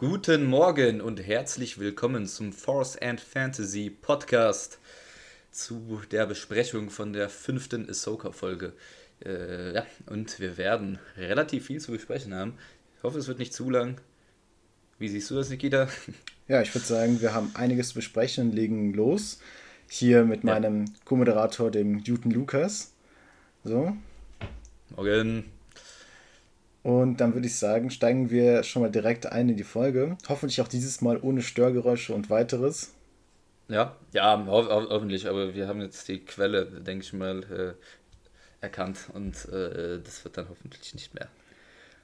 Guten Morgen und herzlich willkommen zum Force and Fantasy Podcast zu der Besprechung von der fünften Ahsoka-Folge. Äh, ja, und wir werden relativ viel zu besprechen haben. Ich hoffe, es wird nicht zu lang. Wie siehst du das, Nikita? Ja, ich würde sagen, wir haben einiges zu besprechen und legen los. Hier mit ja. meinem Co-Moderator, dem Newton Lukas. So. Morgen. Und dann würde ich sagen, steigen wir schon mal direkt ein in die Folge. Hoffentlich auch dieses Mal ohne Störgeräusche und weiteres. Ja, ja, ho ho hoffentlich, aber wir haben jetzt die Quelle, denke ich mal, äh, erkannt und äh, das wird dann hoffentlich nicht mehr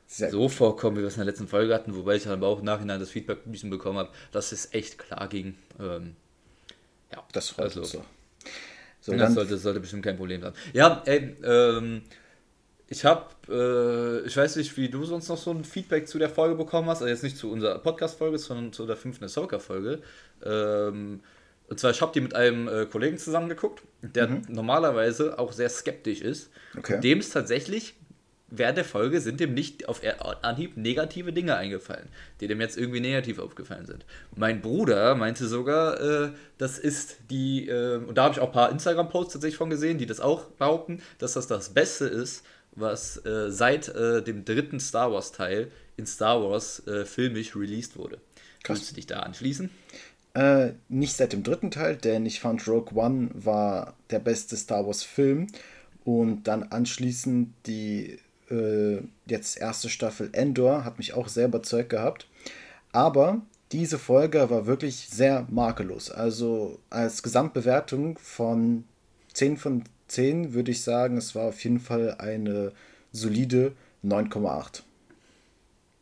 Sehr so gut. vorkommen, wie wir es in der letzten Folge hatten, wobei ich aber auch im Nachhinein das Feedback ein bisschen bekommen habe, dass es echt klar ging. Ähm, ja, das freut also, uns so. so das, sollte, das sollte bestimmt kein Problem sein. Ja, ey, ähm, ich habe, äh, ich weiß nicht, wie du sonst noch so ein Feedback zu der Folge bekommen hast, also jetzt nicht zu unserer Podcast-Folge, sondern zu der fünften Ahsoka-Folge. Ähm, und zwar, ich habe die mit einem äh, Kollegen zusammengeguckt, der mhm. normalerweise auch sehr skeptisch ist. Okay. Dem es tatsächlich während der Folge sind dem nicht auf Anhieb negative Dinge eingefallen, die dem jetzt irgendwie negativ aufgefallen sind. Mein Bruder meinte sogar, äh, das ist die, äh, und da habe ich auch ein paar Instagram-Posts tatsächlich von gesehen, die das auch behaupten, dass das das Beste ist, was äh, seit äh, dem dritten Star Wars-Teil in Star Wars äh, filmisch released wurde. Kannst du dich da anschließen? Äh, nicht seit dem dritten Teil, denn ich fand Rogue One war der beste Star Wars-Film und dann anschließend die äh, jetzt erste Staffel Endor hat mich auch sehr überzeugt gehabt. Aber diese Folge war wirklich sehr makellos. Also als Gesamtbewertung von 10 von 10 würde ich sagen, es war auf jeden Fall eine solide 9,8.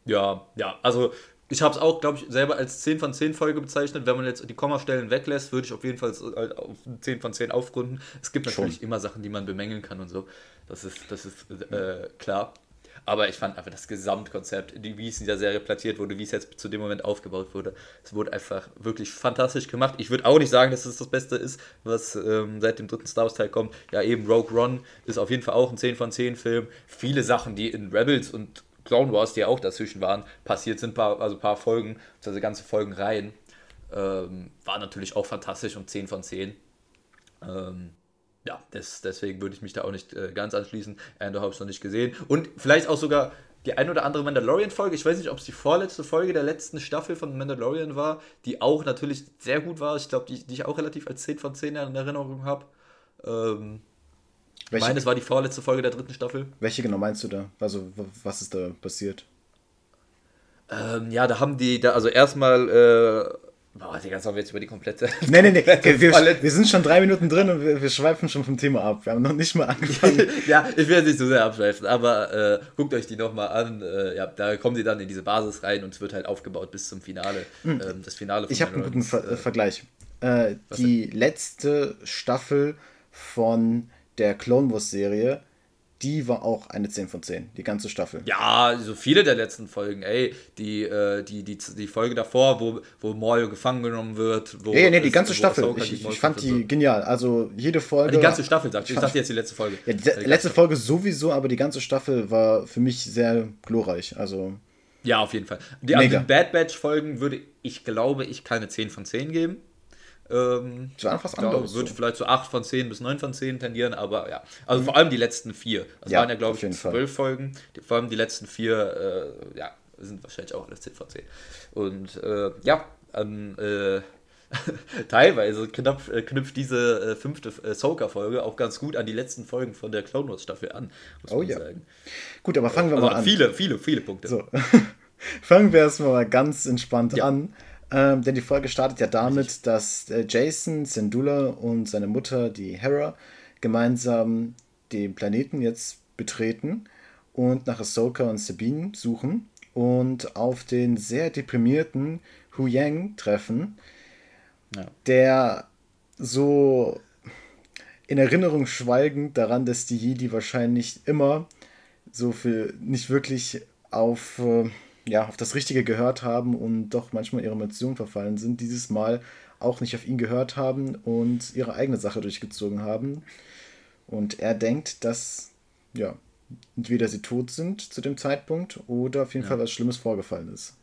Ja, ja, also ich habe es auch, glaube ich, selber als 10 von 10 Folge bezeichnet. Wenn man jetzt die Kommastellen weglässt, würde ich auf jeden Fall auf 10 von 10 aufrunden. Es gibt natürlich Schon. immer Sachen, die man bemängeln kann und so. Das ist, das ist äh, klar. Aber ich fand einfach das Gesamtkonzept, wie es in dieser Serie platziert wurde, wie es jetzt zu dem Moment aufgebaut wurde, es wurde einfach wirklich fantastisch gemacht. Ich würde auch nicht sagen, dass es das Beste ist, was ähm, seit dem dritten Star Wars Teil kommt. Ja, eben Rogue One ist auf jeden Fall auch ein 10 von 10 Film. Viele Sachen, die in Rebels und Clone Wars, die ja auch dazwischen waren, passiert sind, paar, also ein paar Folgen, also ganze Folgen rein, ähm, war natürlich auch fantastisch und 10 von 10. Ähm, ja, das, deswegen würde ich mich da auch nicht äh, ganz anschließen. Andor habe ich noch nicht gesehen. Und vielleicht auch sogar die ein oder andere Mandalorian-Folge. Ich weiß nicht, ob es die vorletzte Folge der letzten Staffel von Mandalorian war, die auch natürlich sehr gut war. Ich glaube, die, die ich auch relativ als 10 von 10 in Erinnerung habe. Ähm, welche, meine, es war die vorletzte Folge der dritten Staffel. Welche genau meinst du da? Also, was ist da passiert? Ähm, ja, da haben die, da, also erstmal äh, Boah, Digga, sollen wir jetzt über die komplette. Nee, nee, nee. Wir, sind schon drei Minuten drin und wir, wir, schweifen schon vom Thema ab. Wir haben noch nicht mal angefangen. ja, ich werde nicht so sehr abschweifen, aber äh, guckt euch die nochmal an. Äh, ja, da kommen die dann in diese Basis rein und es wird halt aufgebaut bis zum Finale. Mhm. Ähm, das Finale Ich habe einen guten Ver äh, Vergleich. Äh, die denn? letzte Staffel von der Clone Wars Serie die war auch eine 10 von 10, die ganze Staffel. Ja, so viele der letzten Folgen, ey, die, äh, die, die, die Folge davor, wo, wo Mario gefangen genommen wird. Wo ja, nee, die ganze Staffel. Ich, ich, ich fand die so. genial. Also jede Folge. Ah, die ganze Staffel, sagst ich. Ich dachte jetzt die letzte Folge. Ja, die, die letzte Folge sowieso, aber die ganze Staffel war für mich sehr glorreich. Also. Ja, auf jeden Fall. Die, also die Bad Batch Folgen würde ich glaube ich keine 10 von 10 geben. Ähm, das war fast anderes. Würde so. vielleicht so 8 von 10 bis 9 von 10 tendieren, aber ja. Also mhm. vor allem die letzten vier. Das ja, waren ja, glaube ich, zwölf Folgen. Die, vor allem die letzten vier, äh, ja, sind wahrscheinlich auch alles 10 von 10. Und äh, ja, ähm, äh, teilweise knapp, äh, knüpft diese äh, fünfte äh, Soka-Folge auch ganz gut an die letzten Folgen von der Clone Wars-Staffel an, muss oh, man ja. sagen. Gut, aber fangen wir also mal an. Viele, viele, viele Punkte. So. fangen wir erstmal mal ganz entspannt ja. an. Ähm, denn die Folge startet ja damit, dass äh, Jason, Sindula und seine Mutter, die Hera, gemeinsam den Planeten jetzt betreten und nach Ahsoka und Sabine suchen und auf den sehr deprimierten Hu Yang treffen, ja. der so in Erinnerung schweigend daran, dass die Jedi wahrscheinlich immer so viel nicht wirklich auf äh, ja, auf das Richtige gehört haben und doch manchmal ihre Emotionen verfallen sind, dieses Mal auch nicht auf ihn gehört haben und ihre eigene Sache durchgezogen haben. Und er denkt, dass, ja, entweder sie tot sind zu dem Zeitpunkt oder auf jeden ja. Fall was Schlimmes vorgefallen ist.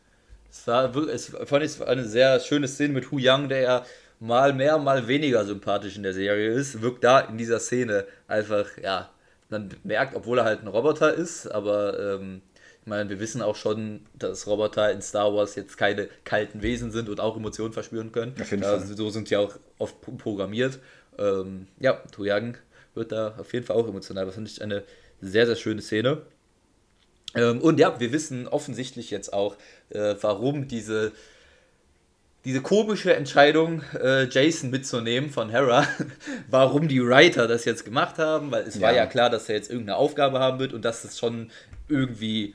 Es war, es fand ich eine sehr schöne Szene mit Hu Yang, der ja mal mehr, mal weniger sympathisch in der Serie ist, wirkt da in dieser Szene einfach, ja, man merkt, obwohl er halt ein Roboter ist, aber ähm, ich meine, wir wissen auch schon, dass Roboter in Star Wars jetzt keine kalten Wesen sind und auch Emotionen verspüren können. Auf jeden Fall. so sind sie auch oft programmiert. Ähm, ja, Toyang wird da auf jeden Fall auch emotional. Das finde ich eine sehr, sehr schöne Szene. Ähm, und ja, wir wissen offensichtlich jetzt auch, äh, warum diese diese komische Entscheidung, äh, Jason mitzunehmen von Hera, warum die Writer das jetzt gemacht haben, weil es ja. war ja klar, dass er jetzt irgendeine Aufgabe haben wird und dass es schon irgendwie,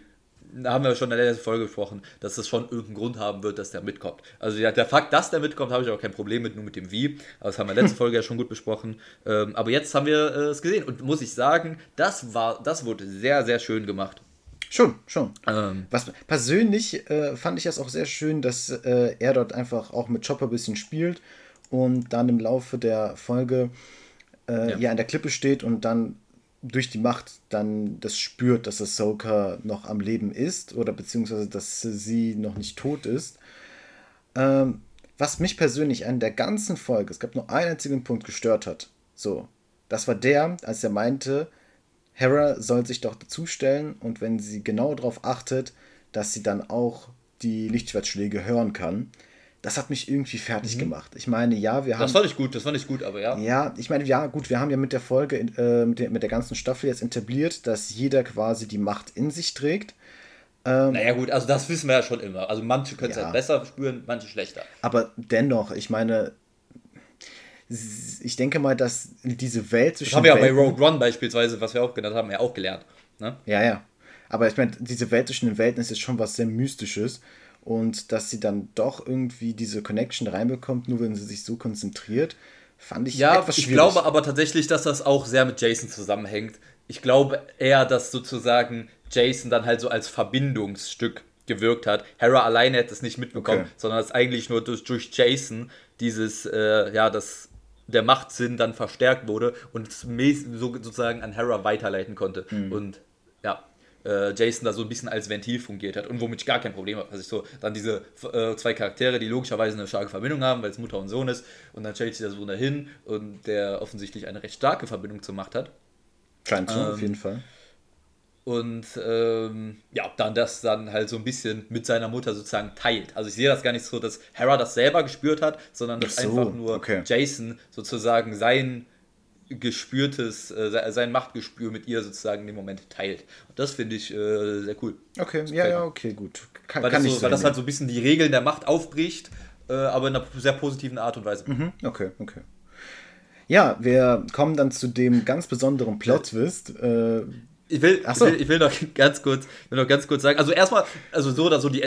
da haben wir schon in der letzten Folge gesprochen, dass es schon irgendeinen Grund haben wird, dass der mitkommt. Also ja, der Fakt, dass der mitkommt, habe ich auch kein Problem mit, nur mit dem Wie. Aber das haben wir in der letzten Folge ja schon gut besprochen. Ähm, aber jetzt haben wir äh, es gesehen und muss ich sagen, das war, das wurde sehr, sehr schön gemacht. Schon, schon. Ähm. Was, persönlich äh, fand ich das auch sehr schön, dass äh, er dort einfach auch mit Chopper ein bisschen spielt und dann im Laufe der Folge äh, ja. ja an der Klippe steht und dann durch die Macht dann das spürt, dass Ahsoka noch am Leben ist oder beziehungsweise dass sie noch nicht tot ist. Ähm, was mich persönlich an der ganzen Folge, es gab nur einen einzigen Punkt gestört hat. So, das war der, als er meinte, Hera soll sich doch dazustellen und wenn sie genau darauf achtet, dass sie dann auch die Lichtschwertschläge hören kann. Das hat mich irgendwie fertig mhm. gemacht. Ich meine, ja, wir haben. Das fand ich gut, das fand ich gut, aber ja. Ja, ich meine, ja, gut, wir haben ja mit der Folge, äh, mit, der, mit der ganzen Staffel jetzt etabliert, dass jeder quasi die Macht in sich trägt. Ähm, naja, gut, also das wissen wir ja schon immer. Also manche können es ja. halt besser spüren, manche schlechter. Aber dennoch, ich meine, ich denke mal, dass diese Welt zwischen. Das haben wir ja bei Rogue One beispielsweise, was wir auch genannt haben, ja auch gelernt. Ne? Ja, ja. Aber ich meine, diese Welt zwischen den Welten ist jetzt schon was sehr Mystisches. Und dass sie dann doch irgendwie diese Connection reinbekommt, nur wenn sie sich so konzentriert, fand ich ja, etwas schwierig. Ich glaube aber tatsächlich, dass das auch sehr mit Jason zusammenhängt. Ich glaube eher, dass sozusagen Jason dann halt so als Verbindungsstück gewirkt hat. Hera alleine hätte es nicht mitbekommen, okay. sondern dass eigentlich nur durch, durch Jason dieses, äh, ja, das der Machtsinn dann verstärkt wurde und so sozusagen an Hera weiterleiten konnte. Mhm. Und äh, Jason da so ein bisschen als Ventil fungiert hat und womit ich gar kein Problem habe. Also ich so, dann diese äh, zwei Charaktere, die logischerweise eine starke Verbindung haben, weil es Mutter und Sohn ist, und dann stellt sich der Sohn dahin und der offensichtlich eine recht starke Verbindung zu Macht hat. Scheint so, ähm, auf jeden Fall. Und ähm, ja, dann das dann halt so ein bisschen mit seiner Mutter sozusagen teilt. Also ich sehe das gar nicht so, dass Hera das selber gespürt hat, sondern dass so, einfach nur okay. Jason sozusagen sein gespürtes, äh, sein Machtgespür mit ihr sozusagen in dem Moment teilt. Und das finde ich äh, sehr cool. Okay, ja, ja, okay, gut. Kann, weil, kann das, so, weil das halt so ein bisschen die Regeln der Macht aufbricht, äh, aber in einer sehr positiven Art und Weise. Mhm, okay, okay. Ja, wir kommen dann zu dem ganz besonderen Plot-Twist. Äh, ich will, so. ich will, ich will, noch ganz kurz, will noch ganz kurz sagen, also erstmal, also so oder so die,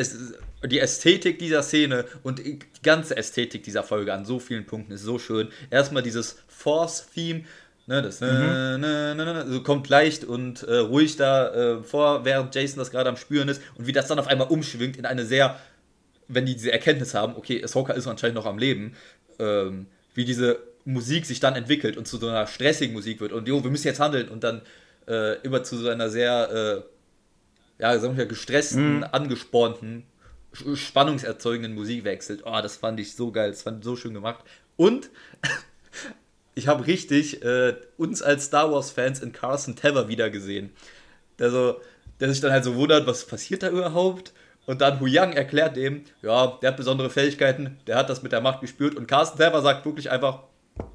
die Ästhetik dieser Szene und die ganze Ästhetik dieser Folge an so vielen Punkten ist so schön. Erstmal dieses Force-Theme, ne, das mhm. ne, ne, ne, ne, so kommt leicht und äh, ruhig da äh, vor, während Jason das gerade am Spüren ist und wie das dann auf einmal umschwingt in eine sehr, wenn die diese Erkenntnis haben, okay, Ahsoka ist anscheinend noch am Leben, ähm, wie diese Musik sich dann entwickelt und zu so einer stressigen Musik wird und jo, wir müssen jetzt handeln und dann äh, immer zu so einer sehr, äh, ja, sagen wir gestressten, mhm. angespornten, spannungserzeugenden Musik wechselt. Oh, das fand ich so geil, das fand ich so schön gemacht. Und ich habe richtig äh, uns als Star Wars-Fans in Carson Tever wiedergesehen. Der, so, der sich dann halt so wundert, was passiert da überhaupt? Und dann Hu Yang erklärt dem, ja, der hat besondere Fähigkeiten, der hat das mit der Macht gespürt. Und Carsten Tever sagt wirklich einfach,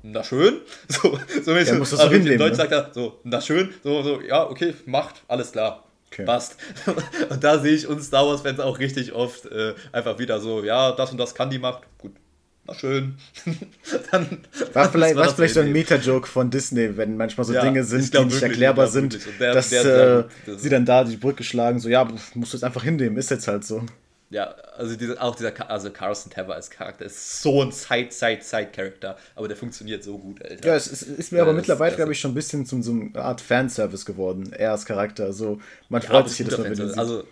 na schön. So, so ein bisschen. Ja, also hinnehmen, in Deutsch ne? sagt er so, na schön, so, so, ja, okay, macht, alles klar. Okay. Passt. Und da sehe ich uns Star Wars-Fans auch richtig oft äh, einfach wieder so, ja, das und das kann die Macht. Gut, na schön. dann, war vielleicht, war vielleicht so ein Meta-Joke von Disney, wenn manchmal so ja, Dinge sind, die nicht erklärbar sind, der, dass der äh, sie dann da die Brücke schlagen, so, ja, musst du es einfach hinnehmen, ist jetzt halt so. Ja, also diese, auch dieser, also Carson Tever als Charakter ist so ein Side-Side-Side-Charakter, aber der funktioniert so gut, Alter. Ja, es ist, ist mir ja, aber mittlerweile, glaube ich, schon ein bisschen zum so einer Art Fanservice geworden, er als Charakter. Also, man ja, freut sich jedes Mal, wenn man Also,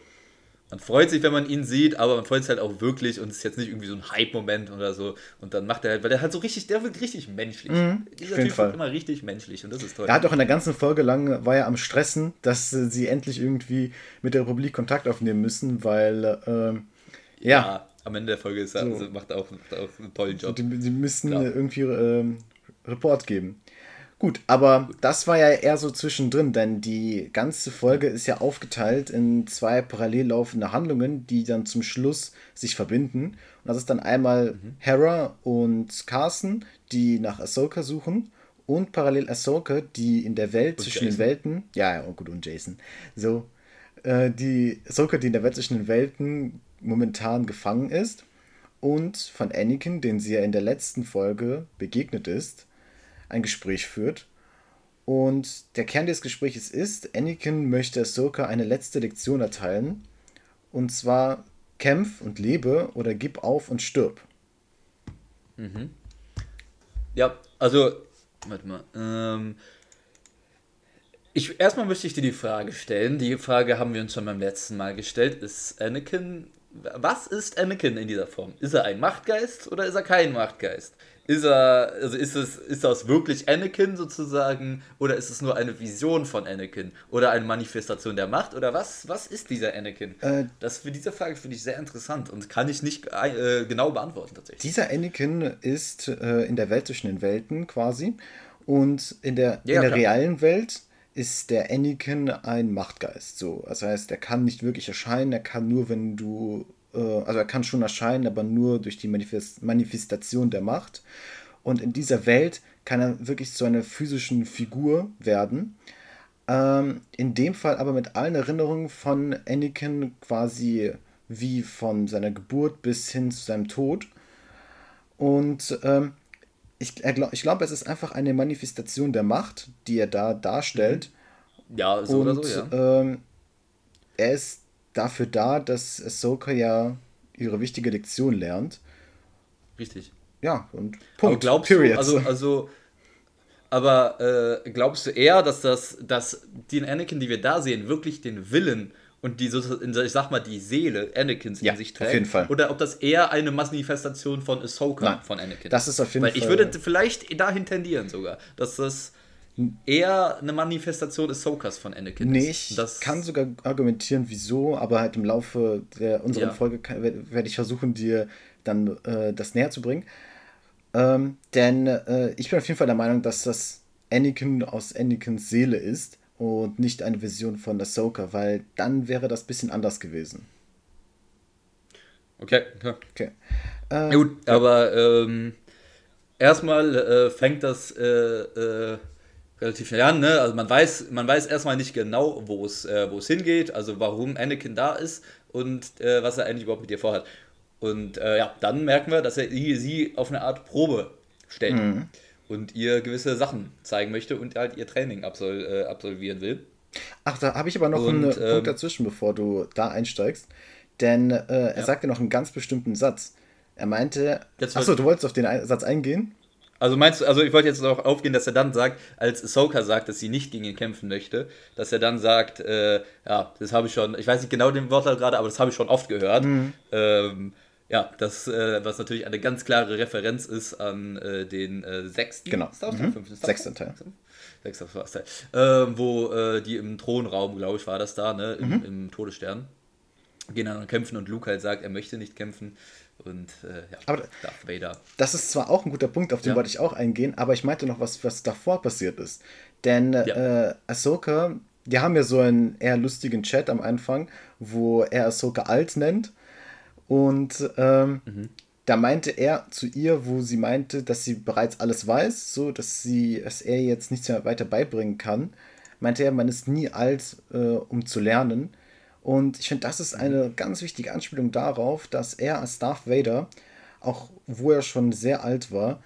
man freut sich, wenn man ihn sieht, aber man freut sich halt auch wirklich und es ist jetzt nicht irgendwie so ein Hype-Moment oder so. Und dann macht er halt, weil der halt so richtig, der wird richtig menschlich. Mhm, Dieser Typ Fall. wird immer richtig menschlich und das ist toll. Er hat auch in der ganzen Folge lang, war er am Stressen, dass sie endlich irgendwie mit der Republik Kontakt aufnehmen müssen, weil. Äh, ja. ja am Ende der Folge ist er, so. also macht, auch, macht auch einen tollen Job. Die, die müssten Klar. irgendwie ähm, Report geben. Gut, aber das war ja eher so zwischendrin, denn die ganze Folge ist ja aufgeteilt in zwei parallel laufende Handlungen, die dann zum Schluss sich verbinden. Und das ist dann einmal mhm. Hera und Carson, die nach Ahsoka suchen und parallel Ahsoka, die in der Welt und zwischen Jason. den Welten, ja, ja, oh gut, und Jason, so, äh, die Ahsoka, die in der Welt zwischen den Welten momentan gefangen ist und von Anakin, den sie ja in der letzten Folge begegnet ist, ein Gespräch führt. Und der Kern des Gesprächs ist, Anakin möchte Ahsoka eine letzte Lektion erteilen. Und zwar kämpf und lebe oder gib auf und stirb. Mhm. Ja, also, warte mal. Ähm, ich, erstmal möchte ich dir die Frage stellen. Die Frage haben wir uns schon beim letzten Mal gestellt. Ist Anakin. Was ist Anakin in dieser Form? Ist er ein Machtgeist oder ist er kein Machtgeist? Ist er, also ist es, ist das wirklich Anakin sozusagen oder ist es nur eine Vision von Anakin oder eine Manifestation der Macht oder was, was ist dieser Anakin? Äh, das für diese Frage finde ich sehr interessant und kann ich nicht äh, genau beantworten tatsächlich. Dieser Anakin ist äh, in der Welt zwischen den Welten quasi und in der, ja, in der realen Welt ist der Anakin ein Machtgeist. So, das heißt, er kann nicht wirklich erscheinen, er kann nur, wenn du äh, also er kann schon erscheinen, aber nur durch die Manifest Manifestation der Macht. Und in dieser Welt kann er wirklich zu einer physischen Figur werden. Ähm, in dem Fall aber mit allen Erinnerungen von Anakin quasi wie von seiner Geburt bis hin zu seinem Tod. Und ähm, ich, ich glaube, es ist einfach eine Manifestation der Macht, die er da darstellt. Ja, so Und, oder so, ja. Ähm, er ist dafür da, dass Ahsoka ja ihre wichtige Lektion lernt. Richtig. Ja, und Punkt. Aber glaubst Period. du, also, also aber äh, glaubst du eher, dass das, dass den Anakin, die wir da sehen, wirklich den Willen und die, ich sag mal, die Seele Anakins ja, in sich trägt? Auf jeden Fall. Oder ob das eher eine Manifestation von Ahsoka Nein, von Anakin Das ist auf jeden Weil Fall. Ich würde vielleicht dahin tendieren sogar, dass das eher eine Manifestation des Sokas von Anakin nee, ich das kann sogar argumentieren, wieso, aber halt im Laufe der unseren ja. Folge werde ich versuchen, dir dann äh, das näher zu bringen. Ähm, denn äh, ich bin auf jeden Fall der Meinung, dass das Anakin aus Anakins Seele ist und nicht eine Vision von Ahsoka, weil dann wäre das ein bisschen anders gewesen. Okay, ja. okay. Äh, ja, gut, aber ähm, erstmal äh, fängt das äh, äh, relativ schnell an. Ne? Also man weiß, man weiß erstmal nicht genau, wo es äh, hingeht, also warum Anakin da ist und äh, was er eigentlich überhaupt mit ihr vorhat. Und ja, dann merken wir, dass er sie auf eine Art Probe stellt mhm. Und ihr gewisse Sachen zeigen möchte und halt ihr Training absol äh, absolvieren will. Ach, da habe ich aber noch und, einen ähm, Punkt dazwischen, bevor du da einsteigst. Denn äh, er ja. sagte noch einen ganz bestimmten Satz. Er meinte. Achso, du wolltest auf den Satz eingehen? Also meinst du, also ich wollte jetzt noch aufgehen, dass er dann sagt, als Ahsoka sagt, dass sie nicht gegen ihn kämpfen möchte, dass er dann sagt, äh, ja, das habe ich schon, ich weiß nicht genau den Wortlaut gerade, aber das habe ich schon oft gehört. Mhm. Ähm, ja, das, äh, was natürlich eine ganz klare Referenz ist an äh, den äh, sechsten genau. Star Wars, mhm. fünften Star Sechsten Teil. Sechster Star Teil. Ähm, wo äh, die im Thronraum, glaube ich, war das da, ne, im, mhm. im Todesstern, gehen dann kämpfen und Luke halt sagt, er möchte nicht kämpfen und äh, ja, aber Darth Vader. Das ist zwar auch ein guter Punkt, auf den ja. wollte ich auch eingehen, aber ich meinte noch, was, was davor passiert ist. Denn ja. äh, Ahsoka, die haben ja so einen eher lustigen Chat am Anfang, wo er Ahsoka alt nennt. Und ähm, mhm. da meinte er zu ihr, wo sie meinte, dass sie bereits alles weiß, so dass sie, dass er jetzt nichts mehr weiter beibringen kann, meinte er, man ist nie alt, äh, um zu lernen. Und ich finde, das ist eine ganz wichtige Anspielung darauf, dass er als Darth Vader, auch wo er schon sehr alt war,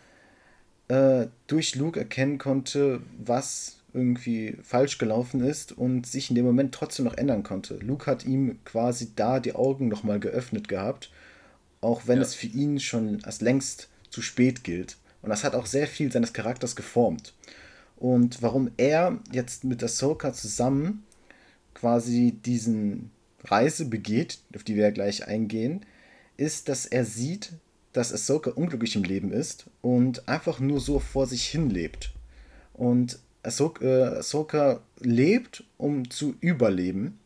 äh, durch Luke erkennen konnte, was irgendwie falsch gelaufen ist und sich in dem Moment trotzdem noch ändern konnte. Luke hat ihm quasi da die Augen nochmal geöffnet gehabt, auch wenn ja. es für ihn schon als längst zu spät gilt. Und das hat auch sehr viel seines Charakters geformt. Und warum er jetzt mit Ahsoka zusammen quasi diesen Reise begeht, auf die wir ja gleich eingehen, ist, dass er sieht, dass Ahsoka unglücklich im Leben ist und einfach nur so vor sich hin lebt. Und Ahsoka, äh, Ahsoka lebt, um zu überleben.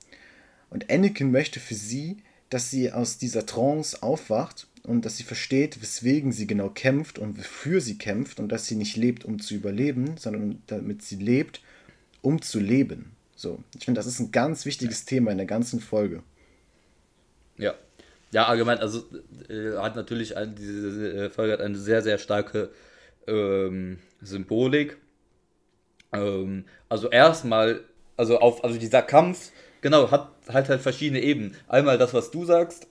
Und Anakin möchte für sie dass sie aus dieser Trance aufwacht und dass sie versteht, weswegen sie genau kämpft und wofür sie kämpft und dass sie nicht lebt, um zu überleben, sondern damit sie lebt, um zu leben. So, ich finde, das ist ein ganz wichtiges. Thema in der ganzen Folge. Ja, ja, allgemein, also äh, hat natürlich eine, diese äh, Folge hat eine sehr, sehr starke ähm, Symbolik. Ähm, also erstmal, also auf, also dieser Kampf, genau, hat halt halt verschiedene Ebenen. Einmal das, was du sagst,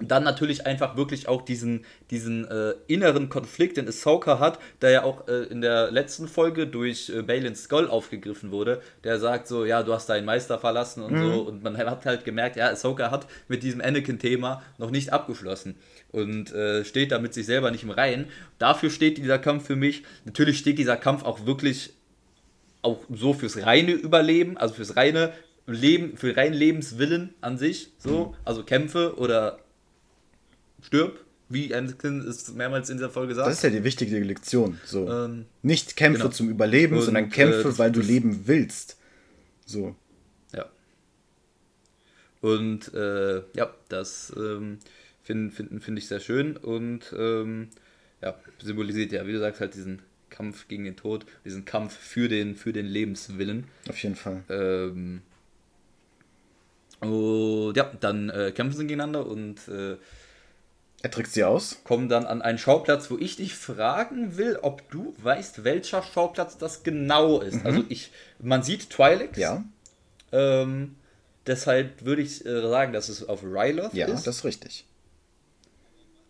dann natürlich einfach wirklich auch diesen, diesen äh, inneren Konflikt, den Ahsoka hat, der ja auch äh, in der letzten Folge durch äh, Balin Skull aufgegriffen wurde, der sagt so, ja, du hast deinen Meister verlassen und mhm. so und man hat halt gemerkt, ja, Ahsoka hat mit diesem Anakin-Thema noch nicht abgeschlossen und äh, steht da mit sich selber nicht im Reinen. Dafür steht dieser Kampf für mich, natürlich steht dieser Kampf auch wirklich auch so fürs reine Überleben, also fürs reine Leben, für rein Lebenswillen an sich, so, mhm. also Kämpfe oder stirb, wie Anakin es mehrmals in dieser Folge sagt. Das ist ja die wichtige Lektion. So. Ähm, Nicht Kämpfe genau. zum Überleben, und, sondern Kämpfe, äh, weil du leben willst. So. Ja. Und äh, ja, das ähm, finde find, find ich sehr schön und ähm, ja, symbolisiert ja, wie du sagst, halt diesen Kampf gegen den Tod, diesen Kampf für den, für den Lebenswillen. Auf jeden Fall. Ähm, und ja, dann äh, kämpfen sie gegeneinander und äh, er trägt sie aus. Kommen dann an einen Schauplatz, wo ich dich fragen will, ob du weißt, welcher Schauplatz das genau ist. Mhm. Also ich, man sieht Twi'leks. Ja. Ähm, deshalb würde ich äh, sagen, dass es auf Ryloth ja, ist. Ja, das ist richtig.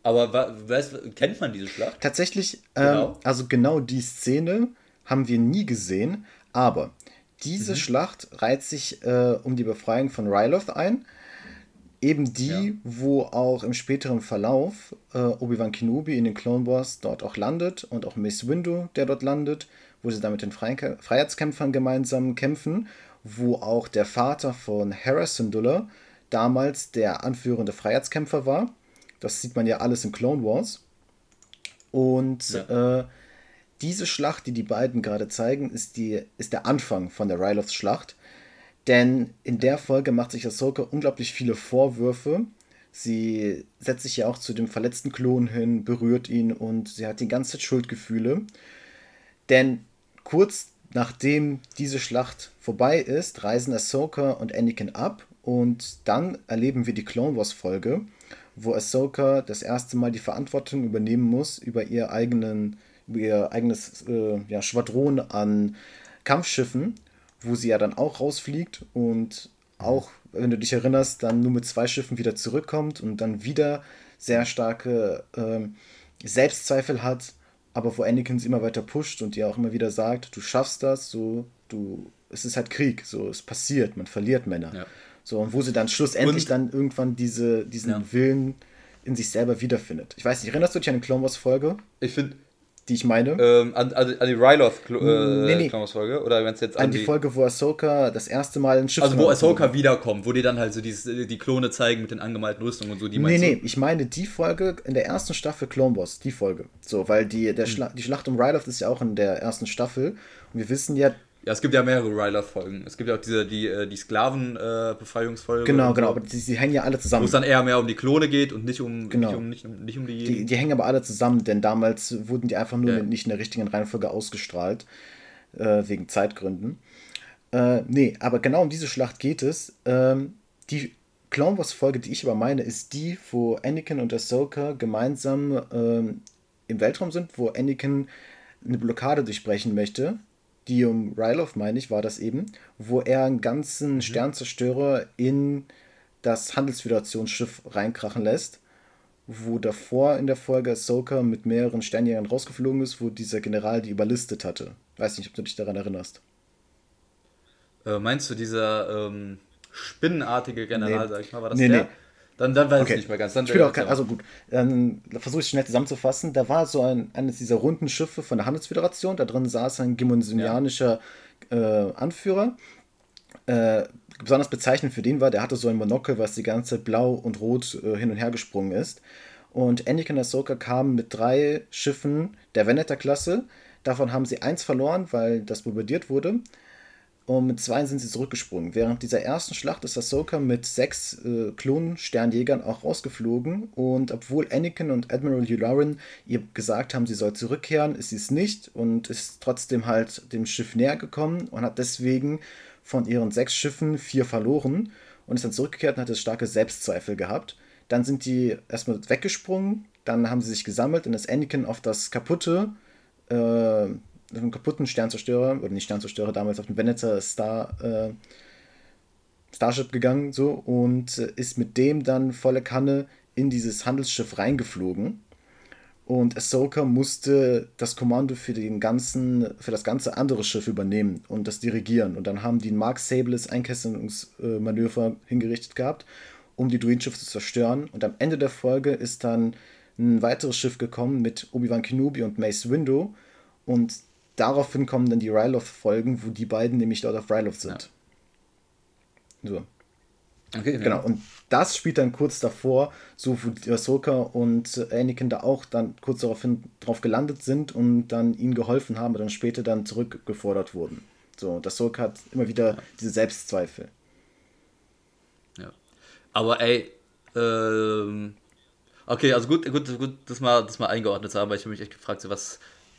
Aber weißt, kennt man diese Schlacht? Tatsächlich, ähm, genau. also genau die Szene haben wir nie gesehen, aber diese mhm. Schlacht reiht sich äh, um die Befreiung von Ryloth ein Eben die, ja. wo auch im späteren Verlauf äh, Obi-Wan Kenobi in den Clone Wars dort auch landet und auch Mace Windu, der dort landet, wo sie dann mit den Fre Freiheitskämpfern gemeinsam kämpfen, wo auch der Vater von Hera Syndulla damals der anführende Freiheitskämpfer war. Das sieht man ja alles in Clone Wars. Und ja. äh, diese Schlacht, die die beiden gerade zeigen, ist, die, ist der Anfang von der Ryloth-Schlacht. Denn in der Folge macht sich Ahsoka unglaublich viele Vorwürfe. Sie setzt sich ja auch zu dem verletzten Klon hin, berührt ihn und sie hat die ganze Zeit Schuldgefühle. Denn kurz nachdem diese Schlacht vorbei ist, reisen Ahsoka und Anakin ab und dann erleben wir die Clone Wars Folge, wo Ahsoka das erste Mal die Verantwortung übernehmen muss über ihr, eigenen, über ihr eigenes äh, ja, Schwadron an Kampfschiffen wo sie ja dann auch rausfliegt und auch, wenn du dich erinnerst, dann nur mit zwei Schiffen wieder zurückkommt und dann wieder sehr starke ähm, Selbstzweifel hat, aber wo Anakin sie immer weiter pusht und ihr auch immer wieder sagt, du schaffst das, so, du, es ist halt Krieg, so, es passiert, man verliert Männer. Ja. So, und wo sie dann schlussendlich und, dann irgendwann diese, diesen ja. Willen in sich selber wiederfindet. Ich weiß nicht, erinnerst du dich an die Clone Wars Folge? Ich finde, die ich meine. Ähm, an, an, die Ryloth äh, nee, nee. Folge oder wenn es jetzt an, an die, die, Folge, wo Ahsoka das erste Mal ein Schiff Also wo Ahsoka wurde. wiederkommt, wo die dann halt so die, die Klone zeigen mit den angemalten Rüstungen und so. Die nee, nee, du? ich meine die Folge in der ersten Staffel Clone Wars, die Folge. So, weil die, der hm. Schla die Schlacht um Ryloth ist ja auch in der ersten Staffel und wir wissen ja, ja, es gibt ja mehrere Ryloth-Folgen. Es gibt ja auch diese, die, äh, die Sklaven-Befreiungsfolge. Äh, genau, genau, aber die, die, hängen ja alle zusammen. Wo es dann eher mehr um die Klone geht und nicht um, genau. nicht um, nicht um, nicht um die, die. Die hängen aber alle zusammen, denn damals wurden die einfach nur ja. nicht in der richtigen Reihenfolge ausgestrahlt, äh, wegen Zeitgründen. Äh, nee, aber genau um diese Schlacht geht es. Ähm, die Clone Wars-Folge, die ich aber meine, ist die, wo Anakin und Ahsoka gemeinsam ähm, im Weltraum sind, wo Anakin eine Blockade durchbrechen möchte um Ryloth, meine ich, war das eben, wo er einen ganzen mhm. Sternzerstörer in das Handelsföderationsschiff reinkrachen lässt, wo davor in der Folge Ahsoka mit mehreren Sternjägern rausgeflogen ist, wo dieser General die überlistet hatte. Weiß nicht, ob du dich daran erinnerst. Äh, meinst du dieser ähm, spinnenartige General, nee. sag ich mal, war das nee, der? Nee. Dann, dann weiß okay. ich nicht mehr ganz. Dann ich auch kein, also gut, dann versuche ich schnell zusammenzufassen. Da war so ein, eines dieser runden Schiffe von der Handelsföderation. Da drin saß ein gimonsinianischer ja. äh, Anführer. Äh, besonders bezeichnend für den war, der hatte so ein Monokel, was die ganze Zeit blau und rot äh, hin und her gesprungen ist. Und Anakin und Ahsoka kamen mit drei Schiffen der Veneter-Klasse. Davon haben sie eins verloren, weil das bombardiert wurde. Und mit zwei sind sie zurückgesprungen. Während dieser ersten Schlacht ist Ahsoka mit sechs äh, Klon-Sternjägern auch rausgeflogen. Und obwohl Anakin und Admiral Yularen ihr gesagt haben, sie soll zurückkehren, ist sie es nicht und ist trotzdem halt dem Schiff näher gekommen und hat deswegen von ihren sechs Schiffen vier verloren und ist dann zurückgekehrt und hat starke Selbstzweifel gehabt. Dann sind die erstmal weggesprungen, dann haben sie sich gesammelt und ist Anakin auf das kaputte äh, einem kaputten Sternzerstörer, oder nicht Sternzerstörer, damals auf dem Veneter Star, äh, Starship gegangen so und äh, ist mit dem dann volle Kanne in dieses Handelsschiff reingeflogen. Und Ahsoka musste das Kommando für, den ganzen, für das ganze andere Schiff übernehmen und das dirigieren. Und dann haben die ein Mark Sables Einkesselungsmanöver hingerichtet gehabt, um die Druidenschiffe zu zerstören. Und am Ende der Folge ist dann ein weiteres Schiff gekommen mit Obi-Wan Kenobi und Mace Windu. Und daraufhin kommen dann die Ryloth-Folgen, wo die beiden nämlich dort auf Ryloth sind. Ja. So. Okay, genau, ja. und das spielt dann kurz davor, so wo Ahsoka und Anakin da auch dann kurz daraufhin drauf gelandet sind und dann ihnen geholfen haben, und dann später dann zurückgefordert wurden. So, und Ahsoka hat immer wieder ja. diese Selbstzweifel. Ja. Aber ey, ähm, okay, also gut, gut, gut, das mal, das mal eingeordnet zu haben, weil ich habe mich echt gefragt, so was,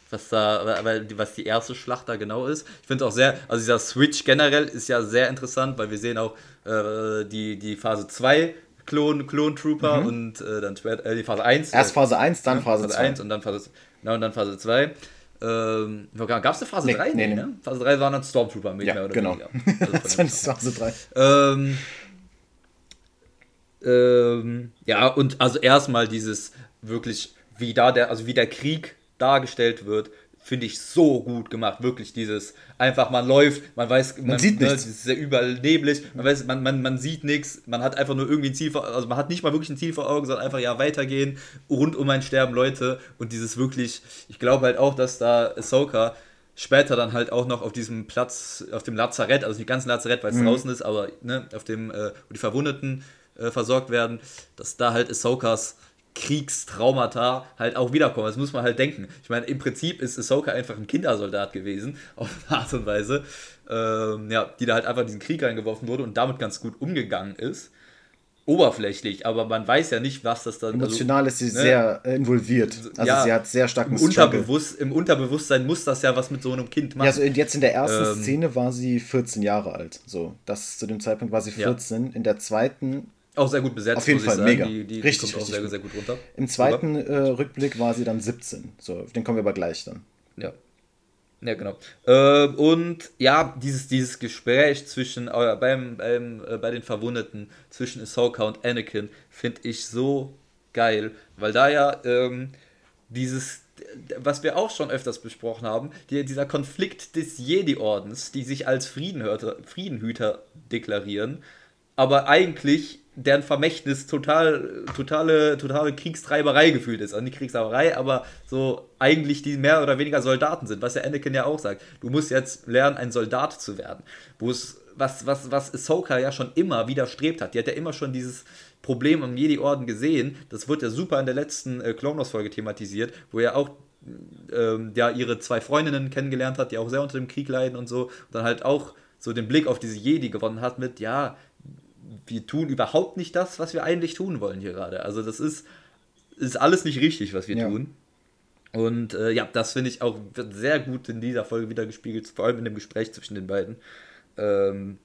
was da, was die erste Schlacht da genau ist. Ich finde auch sehr, also dieser Switch generell ist ja sehr interessant, weil wir sehen auch äh, die, die Phase 2 Klon, Klon Trooper mhm. und äh, dann äh, die Phase 1. Erst Phase 1, dann Phase, Phase 2. 1 und dann Phase, genau, und dann Phase 2. Ähm, Gab es eine Phase nee, 3? Nee, nee, ne? Phase 3 waren dann Stormtrooper mit ja, mehr oder genau. weniger. Also das war nicht Phase 3. Ähm, ähm, ja, und also erstmal dieses wirklich, wie da der, also wie der Krieg dargestellt wird, finde ich so gut gemacht. Wirklich dieses einfach, man läuft, man weiß, man, man sieht ne, nichts. Es ist sehr überall neblig, man weiß, man, man, man sieht nichts, man hat einfach nur irgendwie ein Ziel vor, also man hat nicht mal wirklich ein Ziel vor Augen, sondern einfach ja weitergehen, rund um ein sterben Leute und dieses wirklich, ich glaube halt auch, dass da Ahsoka später dann halt auch noch auf diesem Platz, auf dem Lazarett, also nicht ganz Lazarett, weil es mhm. draußen ist, aber ne, auf dem, äh, wo die Verwundeten äh, versorgt werden, dass da halt Ahsokas Kriegstraumata halt auch wiederkommen. Das muss man halt denken. Ich meine, im Prinzip ist Ahsoka einfach ein Kindersoldat gewesen, auf eine Art und Weise, ähm, ja, die da halt einfach in diesen Krieg reingeworfen wurde und damit ganz gut umgegangen ist. Oberflächlich, aber man weiß ja nicht, was das dann. Also Emotional also, ist sie ne? sehr involviert. Also ja, sie hat sehr starken im, Unterbewusst, Im Unterbewusstsein muss das ja was mit so einem Kind machen. Ja, also jetzt in der ersten ähm, Szene war sie 14 Jahre alt. So, das zu dem Zeitpunkt war sie 14. Ja. In der zweiten auch sehr gut besetzt. Auf jeden Fall, mega. Die, die, richtig, kommt richtig auch sehr, sehr gut runter. Im zweiten äh, Rückblick war sie dann 17. So, den kommen wir aber gleich dann. Ja. Ja, genau. Äh, und ja, dieses, dieses Gespräch zwischen, äh, beim, beim, äh, bei den Verwundeten zwischen Ahsoka und Anakin finde ich so geil, weil da ja ähm, dieses, was wir auch schon öfters besprochen haben, die, dieser Konflikt des Jedi-Ordens, die sich als Friedenhüter, Friedenhüter deklarieren, aber eigentlich deren Vermächtnis total, totale, totale Kriegstreiberei gefühlt ist. Also nicht Kriegstreiberei, aber so eigentlich die mehr oder weniger Soldaten sind, was ja Anakin ja auch sagt. Du musst jetzt lernen, ein Soldat zu werden. Wo es, was, was, was Ahsoka ja schon immer widerstrebt hat. Die hat ja immer schon dieses Problem am Jedi-Orden gesehen. Das wird ja super in der letzten äh, Clone Wars-Folge thematisiert, wo er auch ähm, ja, ihre zwei Freundinnen kennengelernt hat, die auch sehr unter dem Krieg leiden und so. Und dann halt auch so den Blick auf diese Jedi gewonnen hat mit, ja, wir tun überhaupt nicht das, was wir eigentlich tun wollen hier gerade. Also das ist, ist alles nicht richtig, was wir ja. tun. Und äh, ja, das finde ich auch sehr gut in dieser Folge wieder gespiegelt, vor allem in dem Gespräch zwischen den beiden. Ähm,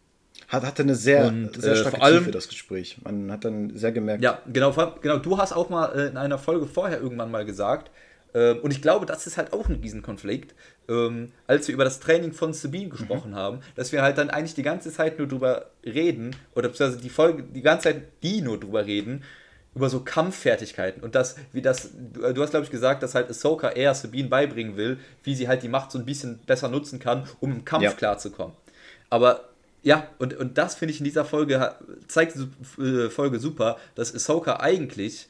hat, hatte eine sehr, und, sehr äh, starke äh, vor allem, Tiefe, das Gespräch. Man hat dann sehr gemerkt. Ja, genau, genau. Du hast auch mal äh, in einer Folge vorher irgendwann mal gesagt, ähm, und ich glaube, das ist halt auch ein Riesenkonflikt, ähm, als wir über das Training von Sabine gesprochen mhm. haben, dass wir halt dann eigentlich die ganze Zeit nur drüber reden, oder beziehungsweise die Folge, die ganze Zeit die nur drüber reden, über so Kampffertigkeiten und das, wie das, du, du hast glaube ich gesagt, dass halt Ahsoka eher Sabine beibringen will, wie sie halt die Macht so ein bisschen besser nutzen kann, um im Kampf ja. klarzukommen. Aber ja, und, und das finde ich in dieser Folge, zeigt die äh, Folge super, dass Ahsoka eigentlich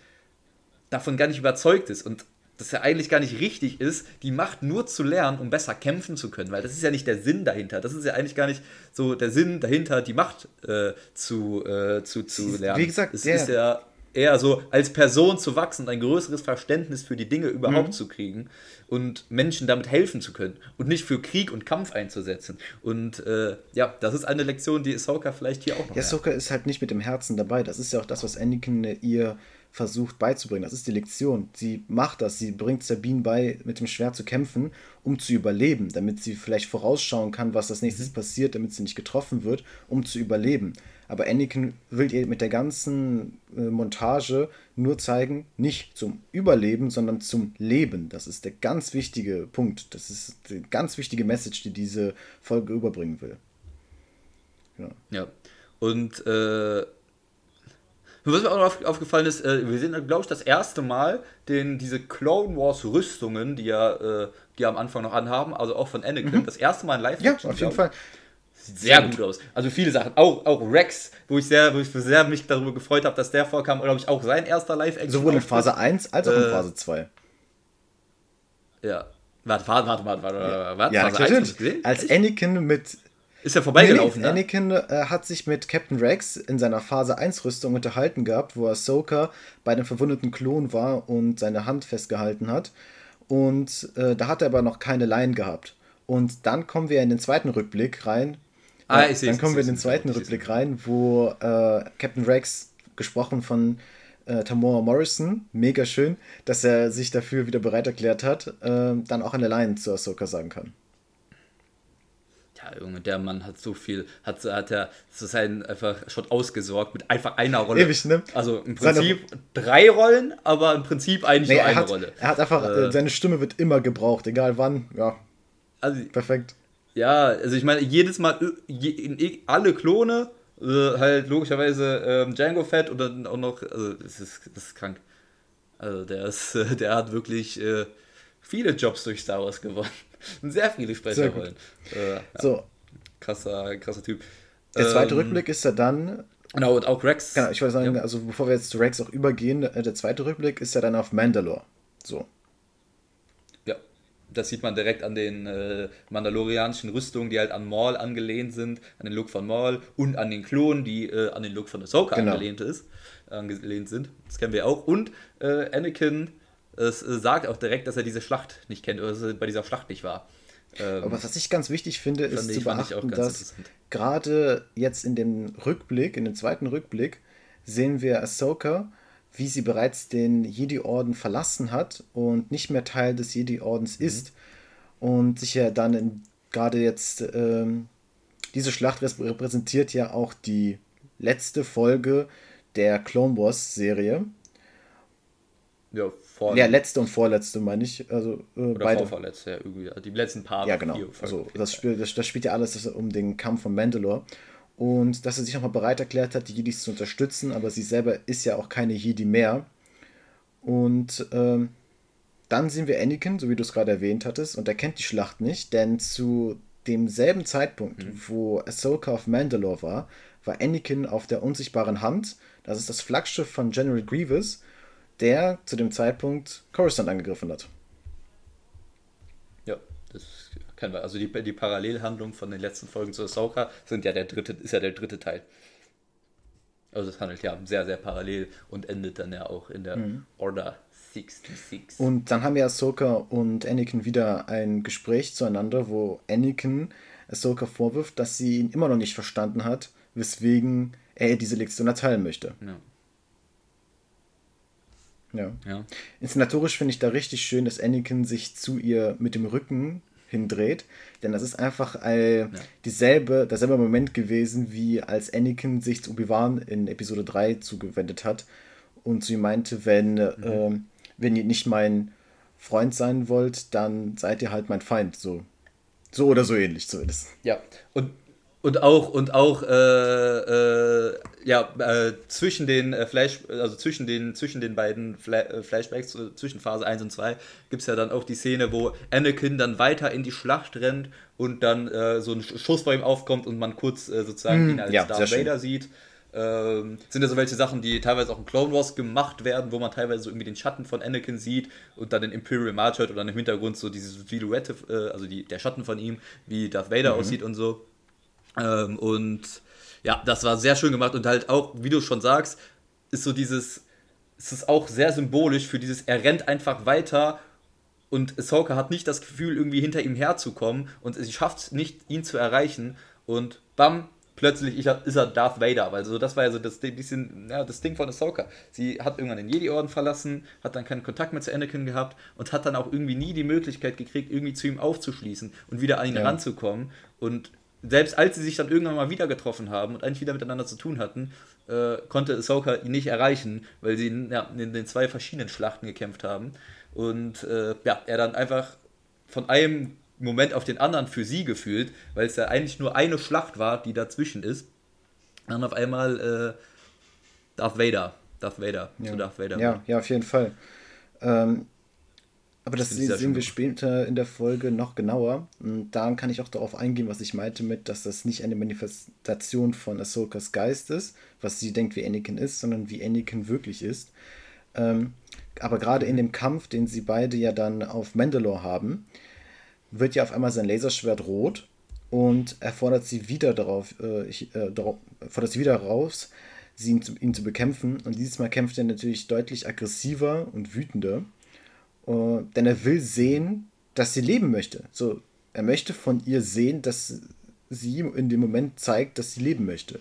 davon gar nicht überzeugt ist und dass ja eigentlich gar nicht richtig ist, die Macht nur zu lernen, um besser kämpfen zu können, weil das ist ja nicht der Sinn dahinter. Das ist ja eigentlich gar nicht so der Sinn dahinter, die Macht äh, zu, äh, zu, zu lernen. Wie gesagt, es ist ja eher so als Person zu wachsen und ein größeres Verständnis für die Dinge überhaupt mhm. zu kriegen und Menschen damit helfen zu können und nicht für Krieg und Kampf einzusetzen. Und äh, ja, das ist eine Lektion, die Ahsoka vielleicht hier auch noch Ja, Ahsoka ist halt nicht mit dem Herzen dabei. Das ist ja auch das, was Anakin ihr versucht beizubringen. Das ist die Lektion. Sie macht das. Sie bringt Sabine bei, mit dem Schwert zu kämpfen, um zu überleben, damit sie vielleicht vorausschauen kann, was als nächstes mhm. passiert, damit sie nicht getroffen wird, um zu überleben. Aber Anakin will ihr mit der ganzen äh, Montage nur zeigen, nicht zum Überleben, sondern zum Leben. Das ist der ganz wichtige Punkt. Das ist die ganz wichtige Message, die diese Folge überbringen will. Ja. ja. Und äh, was mir auch noch aufgefallen ist, äh, wir sehen, glaube ich, das erste Mal den, diese Clone Wars Rüstungen, die ja äh, die am Anfang noch anhaben, also auch von Anakin, mhm. das erste Mal in live Ja, auf jeden Fall. Sieht sehr, gut. aus. Also viele Sachen. Auch, auch Rex, wo ich sehr, wo ich sehr mich darüber gefreut habe, dass der vorkam, glaube ich, auch sein erster Live-Action. Sowohl in Phase 1 als auch in äh, Phase 2. Ja. Warte, warte, warte, warte, warte, warte. Ja, 1, Als Anakin mit ist ja vorbeigelaufen, nee, Anakin äh, hat sich mit Captain Rex in seiner Phase 1 Rüstung unterhalten gehabt, wo Ahsoka bei dem verwundeten Klon war und seine Hand festgehalten hat. Und äh, da hat er aber noch keine Line gehabt. Und dann kommen wir in den zweiten Rückblick rein. Ah, ich sehe Dann kommen wir in den zweiten Rückblick rein, wo äh, Captain Rex, gesprochen von äh, Tamora Morrison, mega schön, dass er sich dafür wieder bereit erklärt hat, äh, dann auch eine Line zu Ahsoka sagen kann ja, Junge, der Mann hat so viel, hat, hat er zu sein einfach schon ausgesorgt mit einfach einer Rolle. Ewig, ne? Also im Prinzip seine... drei Rollen, aber im Prinzip eigentlich nee, nur eine hat, Rolle. Er hat einfach, äh, seine Stimme wird immer gebraucht, egal wann, ja. Also, Perfekt. Ja, also ich meine, jedes Mal, je, in, alle Klone, äh, halt logischerweise ähm, Django Fett und dann auch noch, also das ist, das ist krank. Also der ist, der hat wirklich äh, viele Jobs durch Star Wars gewonnen. Sehr viele Sprecherrollen. Äh, ja. So. Krasser, krasser Typ. Der zweite ähm, Rückblick ist ja dann. Genau, und auch Rex. Genau, ich wollte sagen, ja. also bevor wir jetzt zu Rex auch übergehen, äh, der zweite Rückblick ist ja dann auf Mandalore. So. Ja, das sieht man direkt an den äh, mandalorianischen Rüstungen, die halt an Maul angelehnt sind, an den Look von Maul und an den Klonen, die äh, an den Look von Ahsoka genau. angelehnt, ist, angelehnt sind. Das kennen wir auch. Und äh, Anakin es äh, sagt auch direkt, dass er diese Schlacht nicht kennt oder dass er bei dieser Schlacht nicht war. Ähm, Aber was ich ganz wichtig finde, ist zu beachten, dass gerade jetzt in dem Rückblick, in dem zweiten Rückblick, sehen wir Ahsoka, wie sie bereits den Jedi-Orden verlassen hat und nicht mehr Teil des Jedi-Ordens mhm. ist und sich ja dann gerade jetzt ähm, diese Schlacht repräsentiert ja auch die letzte Folge der Clone Wars Serie. Ja, vor. Ja, letzte und vorletzte meine ich. Also, äh, Oder beide. vorletzte, ja, irgendwie. Die letzten paar. Ja, genau. Also, das, Spiel, das, das spielt ja alles um den Kampf von Mandalore. Und dass er sich nochmal bereit erklärt hat, die Jedis zu unterstützen, aber sie selber ist ja auch keine Jedi mehr. Und ähm, dann sehen wir Anakin, so wie du es gerade erwähnt hattest, und er kennt die Schlacht nicht, denn zu demselben Zeitpunkt, mhm. wo Ahsoka auf Mandalore war, war Anakin auf der unsichtbaren Hand. Das ist das Flaggschiff von General Grievous der zu dem Zeitpunkt Coruscant angegriffen hat. Ja, das kennen wir. Also die, die Parallelhandlung von den letzten Folgen zu Ahsoka sind ja der dritte, ist ja der dritte Teil. Also es handelt ja sehr, sehr parallel und endet dann ja auch in der mhm. Order 66. Und dann haben ja Ahsoka und Anakin wieder ein Gespräch zueinander, wo Anakin Ahsoka vorwirft, dass sie ihn immer noch nicht verstanden hat, weswegen er diese Lektion erteilen möchte. Ja. Ja. ja. Inszenatorisch finde ich da richtig schön, dass Anakin sich zu ihr mit dem Rücken hindreht, denn das ist einfach äh, ja. dieselbe, derselbe Moment gewesen, wie als Anakin sich zu Obi-Wan in Episode 3 zugewendet hat und sie meinte, wenn, mhm. äh, wenn ihr nicht mein Freund sein wollt, dann seid ihr halt mein Feind, so. So oder so ähnlich zumindest. Ja, und und auch, und auch äh, äh, ja, äh, zwischen den äh, Flash, also zwischen den, zwischen den beiden Fla äh, Flashbacks, äh, zwischen Phase 1 und 2, gibt es ja dann auch die Szene, wo Anakin dann weiter in die Schlacht rennt und dann so ein Schuss vor ihm aufkommt und man kurz sozusagen mm, ihn als ja, Darth Vader sieht. Ähm, sind ja so welche Sachen, die teilweise auch in Clone Wars gemacht werden, wo man teilweise so irgendwie den Schatten von Anakin sieht und dann den Imperial March hört oder dann im Hintergrund so diese Silhouette, also die, der Schatten von ihm, wie Darth Vader mhm. aussieht und so. Ähm, und ja, das war sehr schön gemacht und halt auch, wie du schon sagst, ist so dieses, es ist auch sehr symbolisch für dieses, er rennt einfach weiter und Ahsoka hat nicht das Gefühl, irgendwie hinter ihm herzukommen und sie schafft es nicht, ihn zu erreichen und bam, plötzlich ist er Darth Vader, weil so das war ja so das bisschen ja, das Ding von Ahsoka. Sie hat irgendwann den Jedi-Orden verlassen, hat dann keinen Kontakt mehr zu Anakin gehabt und hat dann auch irgendwie nie die Möglichkeit gekriegt, irgendwie zu ihm aufzuschließen und wieder an ihn ja. ranzukommen. Und selbst als sie sich dann irgendwann mal wieder getroffen haben und eigentlich wieder miteinander zu tun hatten, äh, konnte Ahsoka ihn nicht erreichen, weil sie ja, in den zwei verschiedenen Schlachten gekämpft haben. Und äh, ja, er dann einfach von einem Moment auf den anderen für sie gefühlt, weil es ja eigentlich nur eine Schlacht war, die dazwischen ist. Dann auf einmal äh, Darth Vader. Darth Vader. Ja. Zu Darth Vader. Ja, ja, auf jeden Fall. Ähm, aber das, sehen, sehen wir später in der Folge noch genauer. Und daran kann ich auch darauf eingehen, was ich meinte mit, dass das nicht eine Manifestation von Ahsokas Geist ist, was sie denkt, wie Anakin ist, sondern wie Anakin wirklich ist. Ähm, aber gerade in dem Kampf, den sie beide ja dann auf Mandalore haben, wird ja auf einmal sein Laserschwert rot und er fordert sie wieder darauf, äh, ich, äh, darauf fordert sie wieder raus, sie ihn zu, ihn zu bekämpfen. Und dieses Mal kämpft er natürlich deutlich aggressiver und wütender, denn er will sehen, dass sie leben möchte. So, er möchte von ihr sehen, dass sie in dem Moment zeigt, dass sie leben möchte.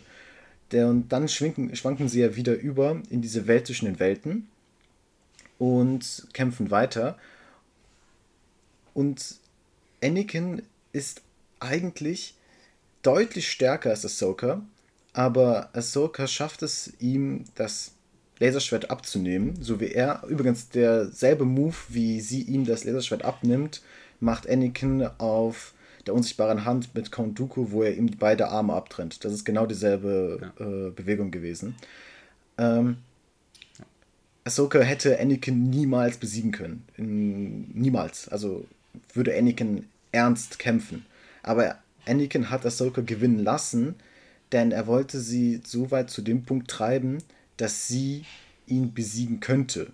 Der, und dann schwanken, schwanken sie ja wieder über in diese Welt zwischen den Welten und kämpfen weiter. Und Anakin ist eigentlich deutlich stärker als Ahsoka, aber Ahsoka schafft es ihm, das Laserschwert abzunehmen, so wie er. Übrigens derselbe Move, wie sie ihm das Laserschwert abnimmt, macht Anakin auf der unsichtbaren Hand mit Count Dooku, wo er ihm beide Arme abtrennt. Das ist genau dieselbe ja. äh, Bewegung gewesen. Ähm, Ahsoka hätte Anakin niemals besiegen können. Niemals. Also würde Anakin ernst kämpfen. Aber Anakin hat Ahsoka gewinnen lassen, denn er wollte sie so weit zu dem Punkt treiben, dass sie ihn besiegen könnte.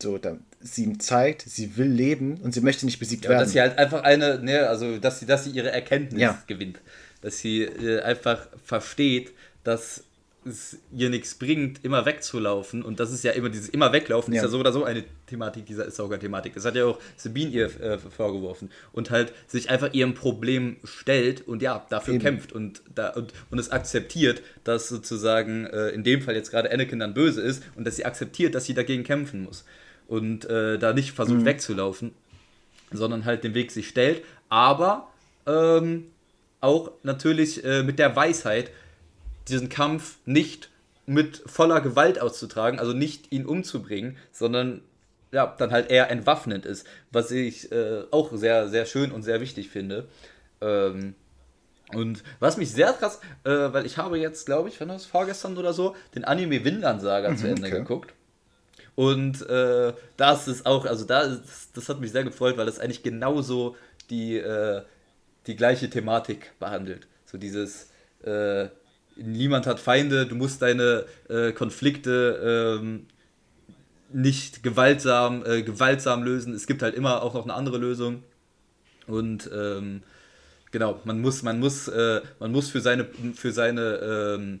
So, dann sie ihm zeigt, sie will leben und sie möchte nicht besiegt ja, werden. Dass sie halt einfach eine, ne, also dass sie, dass sie ihre Erkenntnis ja. gewinnt. Dass sie äh, einfach versteht, dass es ihr nichts bringt, immer wegzulaufen. Und das ist ja immer dieses immer weglaufen, ja. ist ja so oder so eine Thematik dieser Sauger-Thematik. Das hat ja auch Sabine ihr äh, vorgeworfen. Und halt sich einfach ihrem Problem stellt und ja, dafür Eben. kämpft und, da, und, und es akzeptiert, dass sozusagen äh, in dem Fall jetzt gerade Anakin dann böse ist und dass sie akzeptiert, dass sie dagegen kämpfen muss. Und äh, da nicht versucht mhm. wegzulaufen, sondern halt den Weg sich stellt. Aber ähm, auch natürlich äh, mit der Weisheit, diesen Kampf nicht mit voller Gewalt auszutragen, also nicht ihn umzubringen, sondern ja, dann halt eher entwaffnend ist, was ich äh, auch sehr, sehr schön und sehr wichtig finde. Ähm, und was mich sehr krass, äh, weil ich habe jetzt, glaube ich, wenn das vorgestern oder so, den Anime Vinland Saga mhm, zu Ende okay. geguckt. Und äh, das ist auch, also da ist, das hat mich sehr gefreut, weil das eigentlich genauso die, äh, die gleiche Thematik behandelt. So dieses, äh, niemand hat Feinde, du musst deine äh, Konflikte ähm, nicht gewaltsam, äh, gewaltsam lösen. Es gibt halt immer auch noch eine andere Lösung. Und ähm, genau, man muss, man muss, äh, man muss für seine, für seine ähm,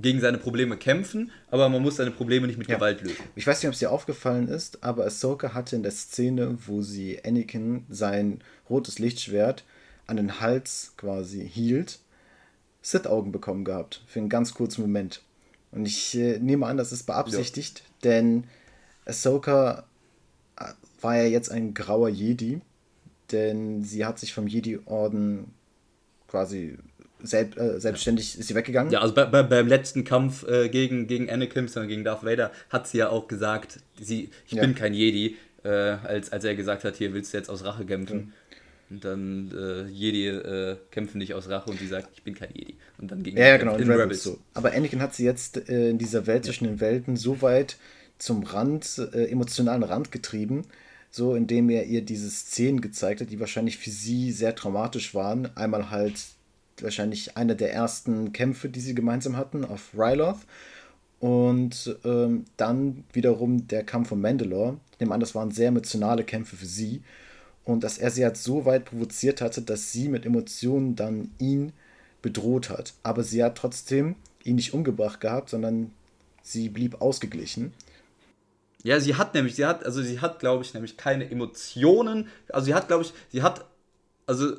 gegen seine Probleme kämpfen, aber man muss seine Probleme nicht mit ja. Gewalt lösen. Ich weiß nicht, ob es dir aufgefallen ist, aber Ahsoka hatte in der Szene, wo sie Anakin sein rotes Lichtschwert an den Hals quasi hielt, Sith-Augen bekommen gehabt. Für einen ganz kurzen Moment. Und ich äh, nehme an, das ist beabsichtigt, ja. denn Ahsoka äh, war ja jetzt ein grauer Jedi, denn sie hat sich vom Jedi-Orden quasi selb, äh, selbstständig ist sie weggegangen. Ja, also bei, bei, beim letzten Kampf äh, gegen, gegen Anakin, sondern gegen Darth Vader, hat sie ja auch gesagt, sie, ich ja. bin kein Jedi, äh, als, als er gesagt hat, hier willst du jetzt aus Rache kämpfen. Und dann äh, Jedi äh, kämpfen nicht aus Rache und sie sagt, ich bin kein Jedi. Und dann gegen Ja, ja genau, in Rebels. Rebels. So. Aber Anakin hat sie jetzt äh, in dieser Welt zwischen den Welten so weit zum Rand, äh, emotionalen Rand getrieben, so indem er ihr diese Szenen gezeigt hat, die wahrscheinlich für sie sehr traumatisch waren. Einmal halt wahrscheinlich einer der ersten Kämpfe, die sie gemeinsam hatten auf Ryloth. Und ähm, dann wiederum der Kampf von Mandalore. Ich nehme an, das waren sehr emotionale Kämpfe für sie und dass er sie halt so weit provoziert hatte, dass sie mit Emotionen dann ihn bedroht hat. Aber sie hat trotzdem ihn nicht umgebracht gehabt, sondern sie blieb ausgeglichen. Ja, sie hat nämlich, sie hat, also sie hat, glaube ich, nämlich keine Emotionen. Also sie hat, glaube ich, sie hat, also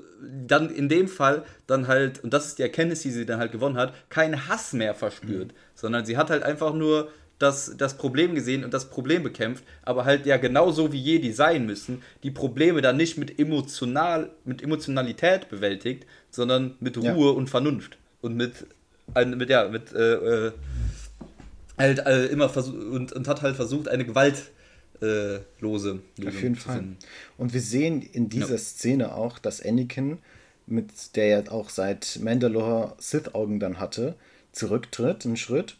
dann in dem Fall dann halt, und das ist die Erkenntnis, die sie dann halt gewonnen hat, keinen Hass mehr verspürt, mhm. sondern sie hat halt einfach nur das, das Problem gesehen und das Problem bekämpft, aber halt ja genauso wie Jedi sein müssen, die Probleme dann nicht mit, emotional, mit Emotionalität bewältigt, sondern mit Ruhe ja. und Vernunft und mit, mit ja, mit äh, äh, halt äh, immer versucht und, und hat halt versucht, eine gewaltlose äh, Lösung Auf jeden Fall. Und wir sehen in dieser ja. Szene auch, dass Anakin, mit der er auch seit Mandalore Sith-Augen dann hatte, zurücktritt, einen Schritt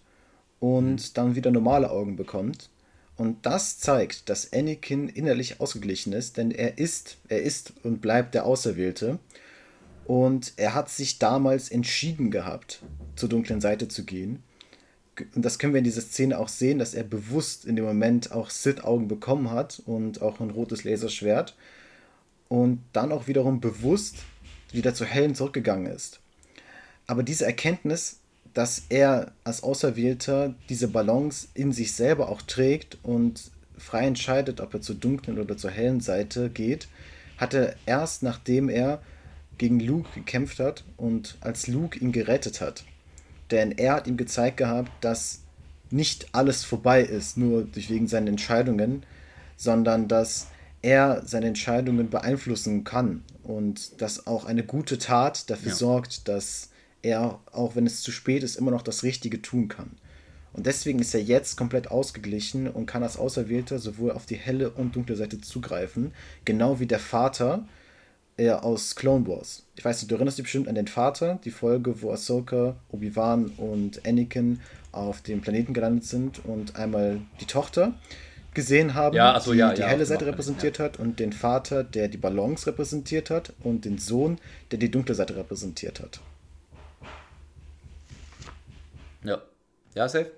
und mhm. dann wieder normale Augen bekommt. Und das zeigt, dass Anakin innerlich ausgeglichen ist, denn er ist, er ist und bleibt der Auserwählte. Und er hat sich damals entschieden gehabt, zur dunklen Seite zu gehen und das können wir in dieser Szene auch sehen, dass er bewusst in dem Moment auch Sith-Augen bekommen hat und auch ein rotes Laserschwert und dann auch wiederum bewusst wieder zu Hellen zurückgegangen ist. Aber diese Erkenntnis, dass er als Auserwählter diese Balance in sich selber auch trägt und frei entscheidet, ob er zur dunklen oder zur hellen Seite geht, hat er erst nachdem er gegen Luke gekämpft hat und als Luke ihn gerettet hat. Denn er hat ihm gezeigt gehabt, dass nicht alles vorbei ist, nur durch wegen seiner Entscheidungen, sondern dass er seine Entscheidungen beeinflussen kann und dass auch eine gute Tat dafür ja. sorgt, dass er, auch wenn es zu spät ist, immer noch das Richtige tun kann. Und deswegen ist er jetzt komplett ausgeglichen und kann als Auserwählter sowohl auf die helle und dunkle Seite zugreifen, genau wie der Vater, er aus Clone Wars. Ich weiß nicht, du erinnerst dich bestimmt an den Vater, die Folge, wo Ahsoka, Obi-Wan und Anakin auf dem Planeten gelandet sind und einmal die Tochter gesehen haben, ja, also, die ja, die ja, helle Seite repräsentiert hat und den Vater, der die Balance repräsentiert hat und den Sohn, der die dunkle Seite repräsentiert hat. Ja. Ja, safe.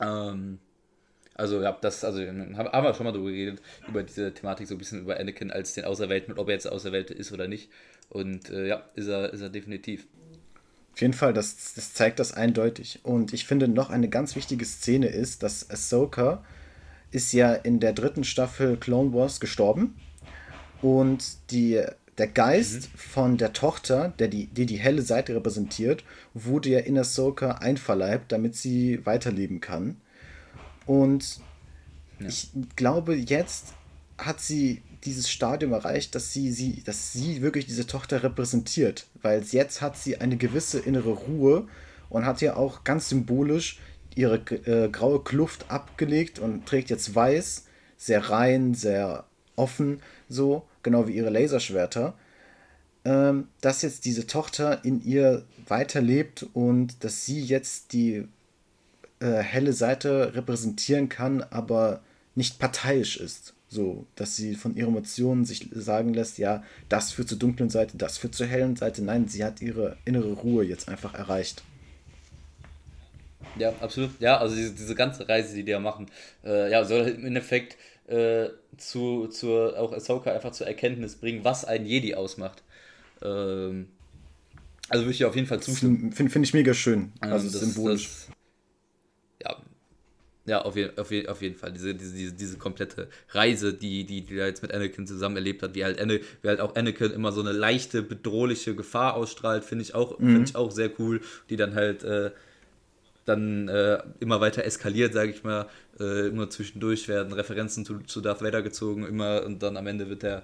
Ähm, also ja, das, also haben wir schon mal darüber geredet, über diese Thematik so ein bisschen über Anakin als den Auserwählten ob er jetzt Auserwählte ist oder nicht. Und äh, ja, ist er, ist er definitiv. Auf jeden Fall, das, das zeigt das eindeutig. Und ich finde noch eine ganz wichtige Szene ist, dass Ahsoka ist ja in der dritten Staffel Clone Wars gestorben. Und die, der Geist mhm. von der Tochter, der die, die die helle Seite repräsentiert, wurde ja in Ahsoka einverleibt, damit sie weiterleben kann. Und ja. ich glaube, jetzt hat sie dieses Stadium erreicht, dass sie, sie, dass sie wirklich diese Tochter repräsentiert. Weil jetzt hat sie eine gewisse innere Ruhe und hat ja auch ganz symbolisch ihre äh, graue Kluft abgelegt und trägt jetzt weiß, sehr rein, sehr offen, so, genau wie ihre Laserschwerter. Ähm, dass jetzt diese Tochter in ihr weiterlebt und dass sie jetzt die äh, helle Seite repräsentieren kann, aber nicht parteiisch ist. So, dass sie von ihren Emotionen sich sagen lässt, ja, das führt zur dunklen Seite, das führt zur hellen Seite. Nein, sie hat ihre innere Ruhe jetzt einfach erreicht. Ja, absolut. Ja, also diese, diese ganze Reise, die die ja machen, äh, ja, soll im Endeffekt äh, zu, zur, auch Ahsoka einfach zur Erkenntnis bringen, was ein Jedi ausmacht. Ähm, also würde ich auf jeden Fall zustimmen. Finde find ich mega schön. Also das, symbolisch. Das, ja, ja, auf, je, auf, je, auf jeden Fall. Diese, diese, diese, diese komplette Reise, die, die, die er jetzt mit Anakin zusammen erlebt hat, wie halt, Anakin, wie halt auch Anakin immer so eine leichte, bedrohliche Gefahr ausstrahlt, finde ich, auch, mhm. find ich auch sehr cool. Die dann halt äh, dann äh, immer weiter eskaliert, sage ich mal. Äh, immer zwischendurch werden Referenzen zu, zu Darth Vader gezogen, immer und dann am Ende wird er,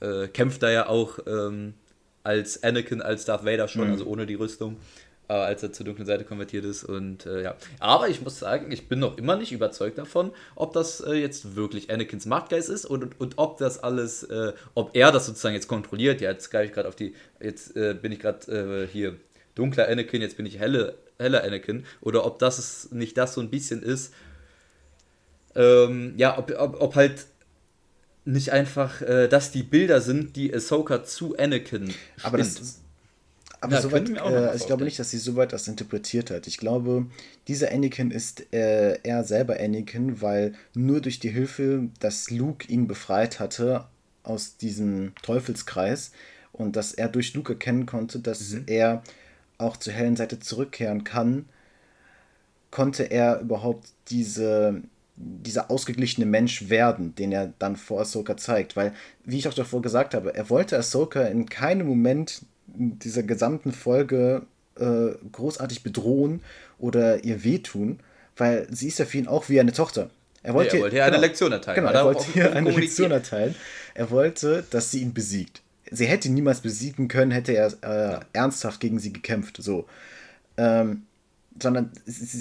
äh, kämpft er ja auch ähm, als Anakin, als Darth Vader schon, mhm. also ohne die Rüstung als er zur dunklen Seite konvertiert ist. Und äh, ja, aber ich muss sagen, ich bin noch immer nicht überzeugt davon, ob das äh, jetzt wirklich Anakins Machtgeist ist und, und, und ob das alles, äh, ob er das sozusagen jetzt kontrolliert. Ja, jetzt greife ich gerade auf die, jetzt bin ich gerade hier dunkler Anakin, jetzt bin ich helle, heller Anakin. Oder ob das nicht das so ein bisschen ist. Ähm, ja, ob, ob, ob halt nicht einfach, äh, dass die Bilder sind, die Ahsoka zu Anakin Aber das, aber ja, soweit, äh, also ich glaube nicht, dass sie soweit das interpretiert hat. Ich glaube, dieser Anakin ist äh, er selber Anakin, weil nur durch die Hilfe, dass Luke ihn befreit hatte aus diesem Teufelskreis und dass er durch Luke erkennen konnte, dass mhm. er auch zur hellen Seite zurückkehren kann, konnte er überhaupt diese, dieser ausgeglichene Mensch werden, den er dann vor Ahsoka zeigt. Weil, wie ich auch davor gesagt habe, er wollte Ahsoka in keinem Moment dieser gesamten Folge äh, großartig bedrohen oder ihr wehtun, weil sie ist ja für ihn auch wie eine Tochter. Er wollte, ja, er wollte ihr genau, eine Lektion erteilen. Genau, er wollte ihr eine Lektion erteilen. Er wollte, dass sie ihn besiegt. Sie hätte ihn niemals besiegen können, hätte er äh, ernsthaft gegen sie gekämpft. So. Ähm, sondern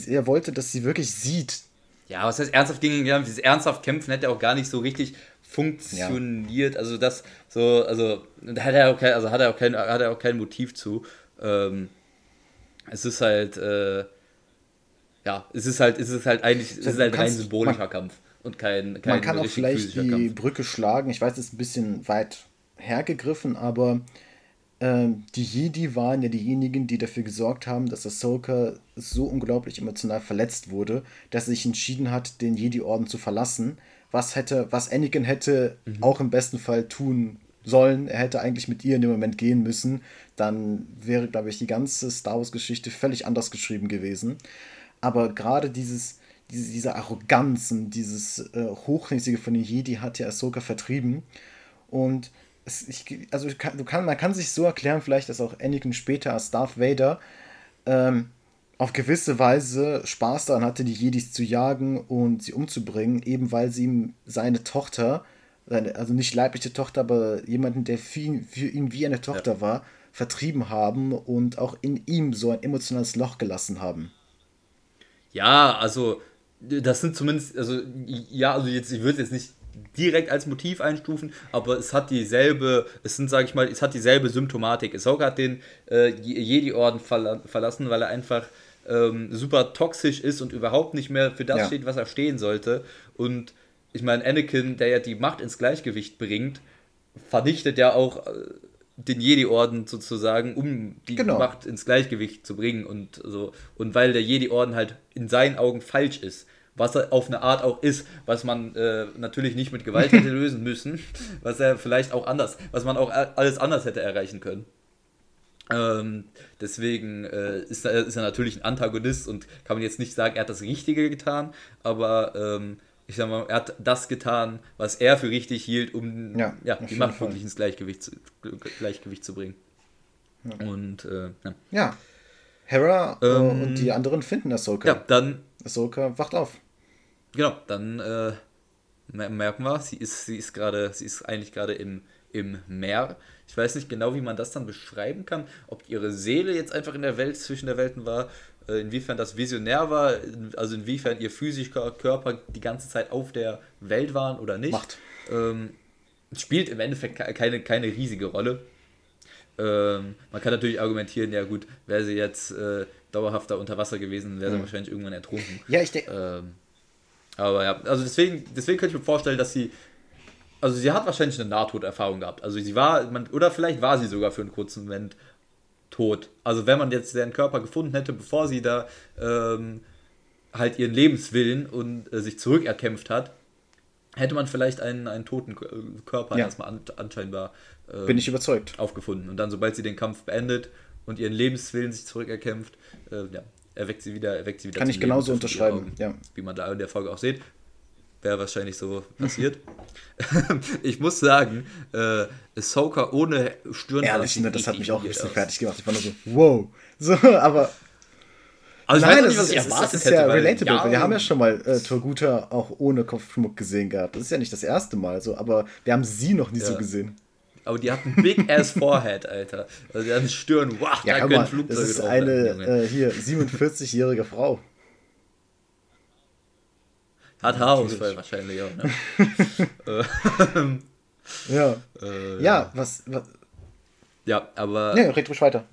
er wollte, dass sie wirklich sieht. Ja, was heißt ernsthaft gegen ihn? Dieses ernsthaft kämpfen hätte auch gar nicht so richtig funktioniert. Ja. Also das so, also da hat er auch kein, also hat er auch kein, hat er auch kein Motiv zu. Ähm, es ist halt, äh, ja, es ist halt, es ist halt eigentlich, es ist halt rein symbolischer man, Kampf und kein, kein Man kann auch vielleicht die Kampf. Brücke schlagen. Ich weiß, es ist ein bisschen weit hergegriffen, aber ähm, die Jedi waren ja diejenigen, die dafür gesorgt haben, dass Ahsoka so unglaublich emotional verletzt wurde, dass er sich entschieden hat, den Jedi-Orden zu verlassen. Was hätte, was Anakin hätte mhm. auch im besten Fall tun sollen. Er hätte eigentlich mit ihr in dem Moment gehen müssen. Dann wäre, glaube ich, die ganze Star Wars-Geschichte völlig anders geschrieben gewesen. Aber gerade dieses, diese, diese Arroganz und dieses äh, Hochnäsige von den Jedi hat ja Ahsoka vertrieben. Und es, ich, also kann, du kann, man kann sich so erklären, vielleicht, dass auch Anakin später als Darth Vader ähm, auf gewisse Weise Spaß daran hatte, die Jedis zu jagen und sie umzubringen, eben weil sie ihm seine Tochter, seine, also nicht leibliche Tochter, aber jemanden, der für ihn, für ihn wie eine Tochter ja. war, vertrieben haben und auch in ihm so ein emotionales Loch gelassen haben. Ja, also das sind zumindest, also ja, also jetzt, ich würde jetzt nicht direkt als Motiv einstufen, aber es hat dieselbe, es sind, sage ich mal, es hat dieselbe Symptomatik. Ahsoka hat den äh, Jedi-Orden verla verlassen, weil er einfach ähm, super toxisch ist und überhaupt nicht mehr für das ja. steht, was er stehen sollte. Und ich meine, Anakin, der ja die Macht ins Gleichgewicht bringt, vernichtet ja auch äh, den Jedi-Orden sozusagen, um die genau. Macht ins Gleichgewicht zu bringen und so. Und weil der Jedi-Orden halt in seinen Augen falsch ist was er auf eine Art auch ist, was man äh, natürlich nicht mit Gewalt hätte lösen müssen, was er vielleicht auch anders, was man auch alles anders hätte erreichen können. Ähm, deswegen äh, ist, er, ist er natürlich ein Antagonist und kann man jetzt nicht sagen, er hat das Richtige getan, aber ähm, ich sag mal, er hat das getan, was er für richtig hielt, um ja, ja die Macht wirklich ins Gleichgewicht zu, Gleichgewicht zu bringen. Ja. Und äh, ja. ja. Hera äh, ähm, und die anderen finden Ahsoka. Ja, dann. Ahsoka wacht auf. Genau, dann äh, merken wir, sie ist, sie ist gerade, sie ist eigentlich gerade im, im Meer. Ich weiß nicht genau, wie man das dann beschreiben kann, ob ihre Seele jetzt einfach in der Welt zwischen der Welten war, äh, inwiefern das visionär war, also inwiefern ihr physischer Körper die ganze Zeit auf der Welt war oder nicht. Macht. Ähm, spielt im Endeffekt keine, keine riesige Rolle. Ähm, man kann natürlich argumentieren, ja gut, wäre sie jetzt äh, dauerhafter unter Wasser gewesen, wäre sie mhm. wahrscheinlich irgendwann ertrunken. Ja, ich denke. Ähm, aber ja, also deswegen, deswegen könnte ich mir vorstellen, dass sie. Also sie hat wahrscheinlich eine Nahtoderfahrung gehabt. Also sie war, man, oder vielleicht war sie sogar für einen kurzen Moment tot. Also wenn man jetzt ihren Körper gefunden hätte, bevor sie da ähm, halt ihren Lebenswillen und äh, sich zurückerkämpft hat, hätte man vielleicht einen, einen toten Körper ja. erstmal an, anscheinbar ähm, bin ich überzeugt aufgefunden. Und dann, sobald sie den Kampf beendet und ihren Lebenswillen sich zurückerkämpft, äh, ja, erweckt sie wieder, erweckt sie wieder. Kann ich genauso unterschreiben, ja. Wie man da in der Folge auch sieht. Wäre wahrscheinlich so passiert. ich muss sagen, äh, Ahsoka ohne Stirn. Ehrlich, ne, das hat mich auch ein bisschen aus. fertig gemacht. Ich war nur so, wow. So, aber. Also Nein, nicht, was ich erwartet das ist hätte, ja relatable. Ja, wir haben ja schon mal äh, Torguta auch ohne Kopfschmuck gesehen gehabt. Das ist ja nicht das erste Mal so, aber wir haben sie noch nie ja. so gesehen. Aber die hat ein Big Ass Forehead, Alter. Also die hat eine Stirn. Wow, ja, da können Flugzeuge Das ist eine äh, hier 47-jährige Frau. Hat Haarausfall wahrscheinlich auch, ne? ja. Äh, ja, was, was. Ja, aber. Ne, red ruhig weiter.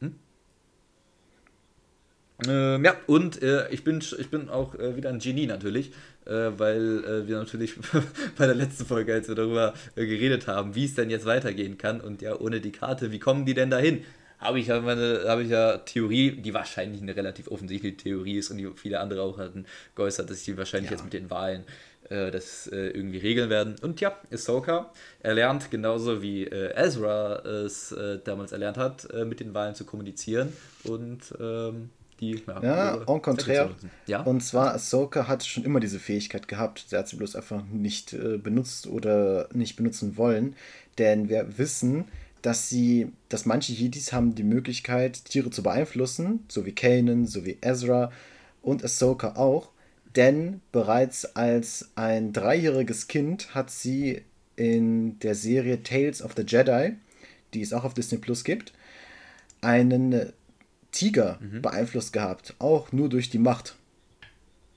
Hm? Ähm, ja, und äh, ich, bin, ich bin auch äh, wieder ein Genie natürlich äh, weil äh, wir natürlich bei der letzten Folge, als wir darüber äh, geredet haben, wie es denn jetzt weitergehen kann und ja, ohne die Karte, wie kommen die denn dahin? Habe ich ja meine, habe ich ja Theorie, die wahrscheinlich eine relativ offensichtliche Theorie ist und die viele andere auch hatten geäußert, dass die wahrscheinlich ja. jetzt mit den Wahlen äh, das irgendwie regeln werden. Und ja, Ahsoka erlernt genauso wie Ezra es damals erlernt hat, mit den Wahlen zu kommunizieren und ähm, die. Ja, ja en contraire. Ja? Und zwar, Ahsoka hat schon immer diese Fähigkeit gehabt. Sie hat sie bloß einfach nicht äh, benutzt oder nicht benutzen wollen. Denn wir wissen, dass sie, dass manche Jedis haben die Möglichkeit, Tiere zu beeinflussen, so wie Kanan, so wie Ezra und Ahsoka auch. Denn bereits als ein dreijähriges Kind hat sie in der Serie Tales of the Jedi, die es auch auf Disney Plus gibt, einen Tiger mhm. beeinflusst gehabt, auch nur durch die Macht.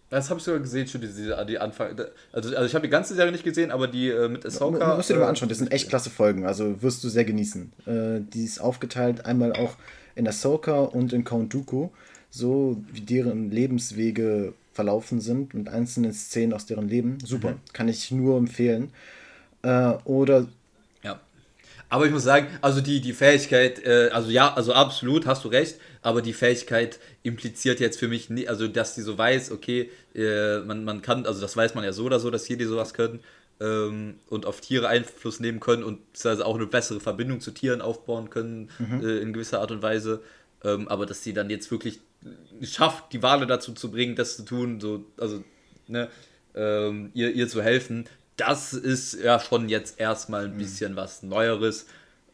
Das habe ich sogar gesehen, schon diese, die Anfang. Also, also ich habe die ganze Serie nicht gesehen, aber die äh, mit Ahsoka. Du musst dir äh, mal anschauen, das sind echt klasse Folgen, also wirst du sehr genießen. Äh, die ist aufgeteilt einmal auch in Ahsoka und in Count Dooku, so wie deren Lebenswege verlaufen sind und einzelne Szenen aus deren Leben. Super, mhm. kann ich nur empfehlen. Äh, oder aber ich muss sagen, also die, die Fähigkeit, äh, also ja, also absolut, hast du recht, aber die Fähigkeit impliziert jetzt für mich nicht, also dass die so weiß, okay, äh, man, man kann, also das weiß man ja so oder so, dass die sowas können ähm, und auf Tiere Einfluss nehmen können und also auch eine bessere Verbindung zu Tieren aufbauen können mhm. äh, in gewisser Art und Weise. Ähm, aber dass sie dann jetzt wirklich schafft, die Wale dazu zu bringen, das zu tun, so, also, ne, ähm, ihr, ihr zu helfen, das ist ja schon jetzt erstmal ein mhm. bisschen was Neueres.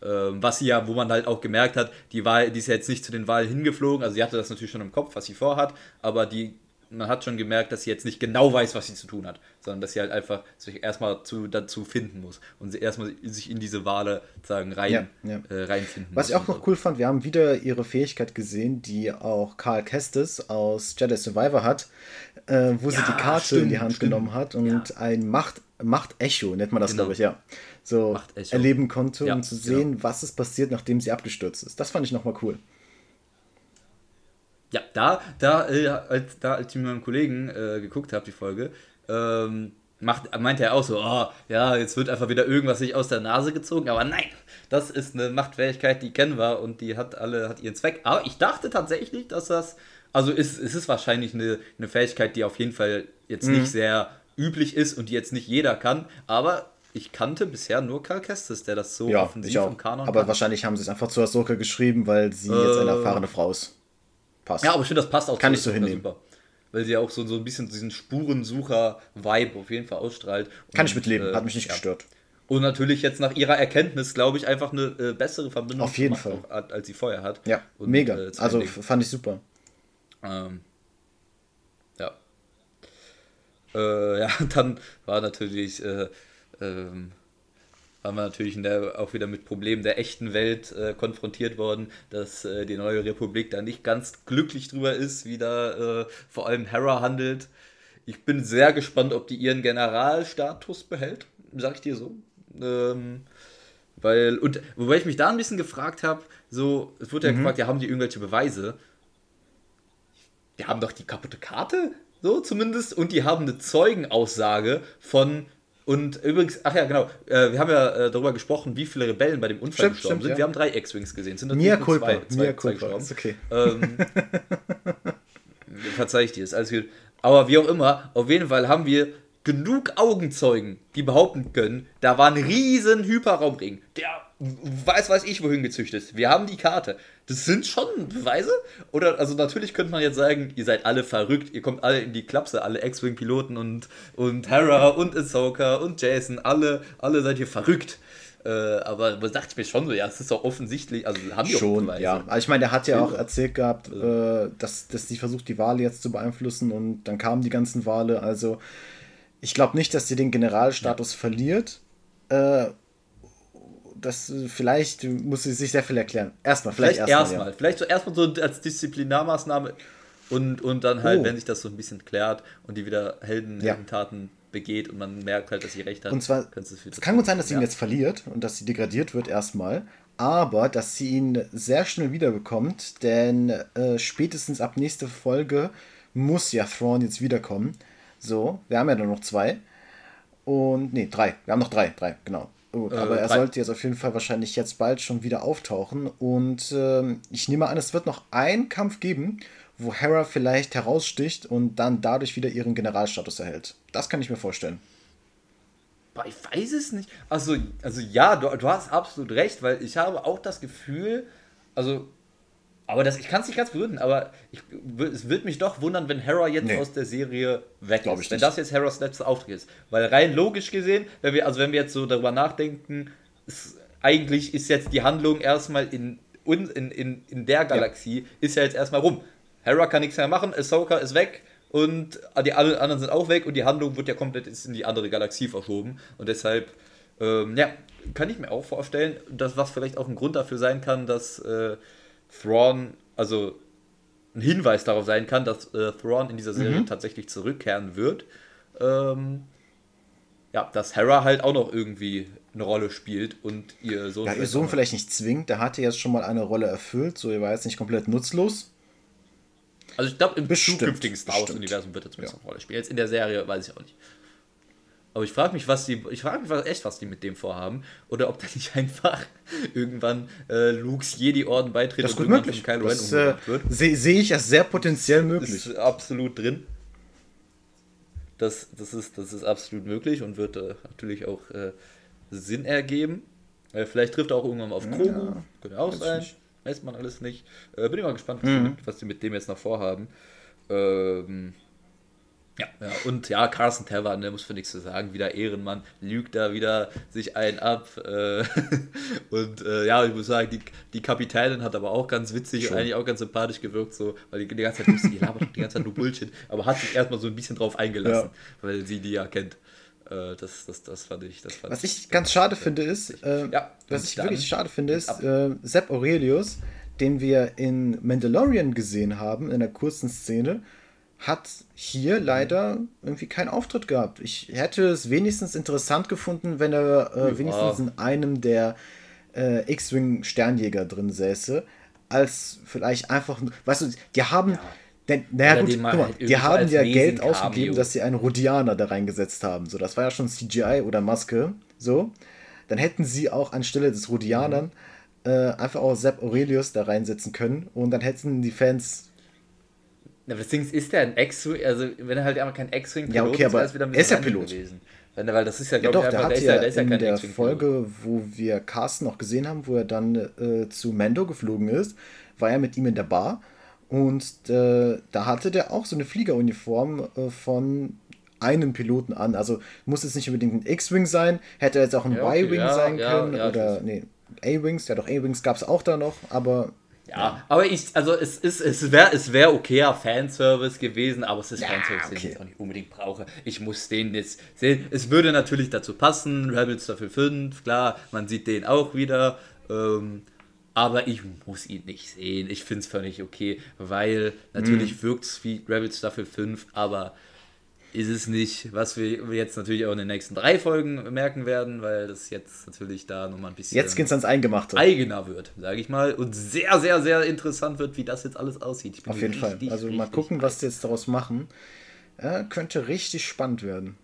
Ähm, was sie ja, wo man halt auch gemerkt hat, die Wahl, die ist ja jetzt nicht zu den Wahlen hingeflogen, also sie hatte das natürlich schon im Kopf, was sie vorhat, aber die, man hat schon gemerkt, dass sie jetzt nicht genau weiß, was sie zu tun hat, sondern dass sie halt einfach sich erstmal zu, dazu finden muss und sie erstmal sich in diese Wale sagen rein, ja, ja. Äh, reinfinden Was ich auch noch cool fand, wir haben wieder ihre Fähigkeit gesehen, die auch Karl Kestis aus Jedi Survivor hat, äh, wo ja, sie die Karte stimmt, in die Hand stimmt. genommen hat und ein Macht Macht-Echo, nennt man das, genau. glaube ich, ja. So erleben konnte, ja, um zu sehen, genau. was ist passiert, nachdem sie abgestürzt ist. Das fand ich nochmal cool. Ja, da, da, äh, als, da, als ich mit meinem Kollegen äh, geguckt habe, die Folge, ähm, macht, meinte er auch so, oh, ja, jetzt wird einfach wieder irgendwas sich aus der Nase gezogen, aber nein, das ist eine Machtfähigkeit, die kennen wir und die hat alle, hat ihren Zweck. Aber ich dachte tatsächlich, dass das, also ist, es ist wahrscheinlich eine, eine Fähigkeit, die auf jeden Fall jetzt mhm. nicht sehr üblich ist und die jetzt nicht jeder kann, aber ich kannte bisher nur Karl Kestis, der das so ja, offensiv im Kanon Aber kann. wahrscheinlich haben sie es einfach zu Ahsoka geschrieben, weil sie äh, jetzt eine erfahrene Frau ist. Passt. Ja, aber ich finde, das passt auch Kann ich so hinnehmen. Super. Weil sie ja auch so, so ein bisschen diesen Spurensucher-Vibe auf jeden Fall ausstrahlt. Kann und, ich mitleben, äh, hat mich nicht ja. gestört. Und natürlich jetzt nach ihrer Erkenntnis, glaube ich, einfach eine äh, bessere Verbindung auf jeden Fall. Auch, als sie vorher hat. Ja, und, mega. Äh, also fand ich super. Ähm, äh, ja, dann war natürlich, äh, ähm, waren wir natürlich der, auch wieder mit Problemen der echten Welt äh, konfrontiert worden, dass äh, die neue Republik da nicht ganz glücklich drüber ist, wie da äh, vor allem Hera handelt. Ich bin sehr gespannt, ob die ihren Generalstatus behält, sag ich dir so. Ähm, weil, und wobei ich mich da ein bisschen gefragt habe, so, es wurde ja mhm. gefragt, ja, haben die irgendwelche Beweise? Die haben doch die kaputte Karte so zumindest. Und die haben eine Zeugenaussage von. Und übrigens, ach ja, genau, äh, wir haben ja äh, darüber gesprochen, wie viele Rebellen bei dem Unfall stimmt, gestorben stimmt, sind. Ja. Wir haben drei X-Wings gesehen. Sind Mia Culpa. Zwei, zwei, Mia Culpa. Gestorben. Ist okay. Ähm, verzeih ich dir, ist alles gut. Aber wie auch immer, auf jeden Fall haben wir genug Augenzeugen, die behaupten können, da war ein riesen Hyperraumring, der weiß weiß ich wohin gezüchtet. Wir haben die Karte. Das sind schon Beweise? Oder, also natürlich könnte man jetzt sagen, ihr seid alle verrückt, ihr kommt alle in die Klapse, alle X-Wing-Piloten und, und Hera und Ahsoka und Jason, alle, alle seid ihr verrückt. Äh, aber da dachte ich mir schon so, ja, es ist doch offensichtlich, also haben die schon, Beweise. ja. Also ich meine, der hat ja auch erzählt gehabt, äh, dass, dass sie versucht, die Wale jetzt zu beeinflussen und dann kamen die ganzen Wale, also ich glaube nicht, dass sie den Generalstatus ja. verliert. Äh, das vielleicht muss sie sich sehr viel erklären. Erstmal, vielleicht, vielleicht erstmal. Erst ja. Vielleicht so erstmal so als Disziplinarmaßnahme und, und dann halt, oh. wenn sich das so ein bisschen klärt und die wieder Helden, ja. Heldentaten begeht und man merkt halt, dass sie recht hat. Und zwar, es kann gut sein, dass sie ihn jetzt verliert und dass sie degradiert wird erstmal, aber dass sie ihn sehr schnell wiederbekommt, denn äh, spätestens ab nächste Folge muss ja Thrawn jetzt wiederkommen. So, wir haben ja nur noch zwei. Und, nee, drei. Wir haben noch drei, drei, genau. Gut, äh, aber er sollte jetzt auf jeden Fall wahrscheinlich jetzt bald schon wieder auftauchen. Und äh, ich nehme an, es wird noch einen Kampf geben, wo Hera vielleicht heraussticht und dann dadurch wieder ihren Generalstatus erhält. Das kann ich mir vorstellen. ich weiß es nicht. Also, also ja, du, du hast absolut recht, weil ich habe auch das Gefühl, also Aber das, ich kann es nicht ganz begründen, aber ich, es würde mich doch wundern, wenn Hera jetzt nee. aus der Serie weg Glaub ist. Wenn das jetzt Heras letzter Auftritt ist. Weil rein logisch gesehen, wenn wir, also wenn wir jetzt so darüber nachdenken, ist, eigentlich ist jetzt die Handlung erstmal in, in, in, in der Galaxie, ja. ist ja jetzt erstmal rum. Hera kann nichts mehr machen, Ahsoka ist weg und die anderen sind auch weg und die Handlung wird ja komplett in die andere Galaxie verschoben. Und deshalb, ähm, ja, kann ich mir auch vorstellen, dass was vielleicht auch ein Grund dafür sein kann, dass. Äh, Thrawn, also ein Hinweis darauf sein kann, dass äh, Thrawn in dieser Serie mhm. tatsächlich zurückkehren wird. Ähm, ja, dass Hera halt auch noch irgendwie eine Rolle spielt und ihr Sohn. Ja, ihr Sohn vielleicht nicht zwingt, der hatte jetzt schon mal eine Rolle erfüllt, so er war jetzt nicht komplett nutzlos. Also ich glaube, im bestimmt, zukünftigen Star Wars-Universum wird er zumindest ja. eine Rolle spielen. Jetzt in der Serie weiß ich auch nicht. Aber ich frage mich, was die, ich frage mich echt, was die mit dem vorhaben. Oder ob da nicht einfach irgendwann äh, Lukes Jedi-Orden beitritt das ist gut möglich. Kylo das äh, sehe seh ich als sehr potenziell möglich. Ist absolut drin. Das, das, ist, das ist absolut möglich und wird äh, natürlich auch äh, Sinn ergeben. Äh, vielleicht trifft er auch irgendwann mal auf Grogu. Ja, Könnte auch sein. Nicht. Weiß man alles nicht. Äh, bin ich mal gespannt, was, mhm. die, was die mit dem jetzt noch vorhaben. Ähm, ja, ja, und ja, Carson Tavern, der muss für nichts zu sagen, wieder Ehrenmann, lügt da wieder sich einen ab. Äh, und äh, ja, ich muss sagen, die, die Kapitänin hat aber auch ganz witzig Schon. und eigentlich auch ganz sympathisch gewirkt, so, weil die, die ganze Zeit die labert die ganze Zeit nur Bullshit, aber hat sich erstmal so ein bisschen drauf eingelassen, ja. weil sie die ja kennt. Äh, das, das, das fand ich. Das fand was ich ganz schade finde, ist, äh, ja, was ich wirklich schade finde, ist, äh, Sepp Aurelius, den wir in Mandalorian gesehen haben, in einer kurzen Szene, hat hier leider irgendwie keinen Auftritt gehabt. Ich hätte es wenigstens interessant gefunden, wenn er äh, wenigstens in einem der äh, X-Wing Sternjäger drin säße, als vielleicht einfach, weißt du, die haben, ja. denn, naja gut, guck mal, halt die haben ja Geld ausgegeben, dass sie einen Rodianer da reingesetzt haben. So, das war ja schon CGI oder Maske, so. Dann hätten sie auch anstelle des Rodianern mhm. äh, einfach auch Sepp Aurelius da reinsetzen können und dann hätten die Fans na, das Ding ist, der ein X-Wing, also wenn er halt einfach kein X-Wing-Pilot ja, okay, aber ist, wieder er ist ja Pilot. Gewesen. Wenn, weil das ist ja, glaube ja, ich, einfach, der, der, ist ja, der ist ja in der Folge, wo wir Carsten noch gesehen haben, wo er dann äh, zu Mando geflogen ist, war er mit ihm in der Bar und äh, da hatte der auch so eine Fliegeruniform äh, von einem Piloten an. Also muss es nicht unbedingt ein X-Wing sein, hätte jetzt auch ein ja, okay, Y-Wing sein können oder nee, A-Wings, ja doch A-Wings gab es auch da noch, aber ja, aber ich, also es ist, es wäre es wär okayer Fanservice gewesen, aber es ist ja, Fanservice, okay. den ich auch nicht unbedingt brauche. Ich muss den jetzt sehen. Es würde natürlich dazu passen, Rebels Staffel 5, klar, man sieht den auch wieder. Ähm, aber ich muss ihn nicht sehen. Ich finde es völlig okay, weil natürlich mhm. wirkt es wie Rebels Staffel 5, aber ist es nicht, was wir jetzt natürlich auch in den nächsten drei Folgen merken werden, weil das jetzt natürlich da nochmal ein bisschen. Jetzt geht's ans Eingemachte. Eigener wird, sage ich mal. Und sehr, sehr, sehr interessant wird, wie das jetzt alles aussieht. Auf jeden richtig, Fall. Also mal gucken, was sie jetzt daraus machen. Ja, könnte richtig spannend werden.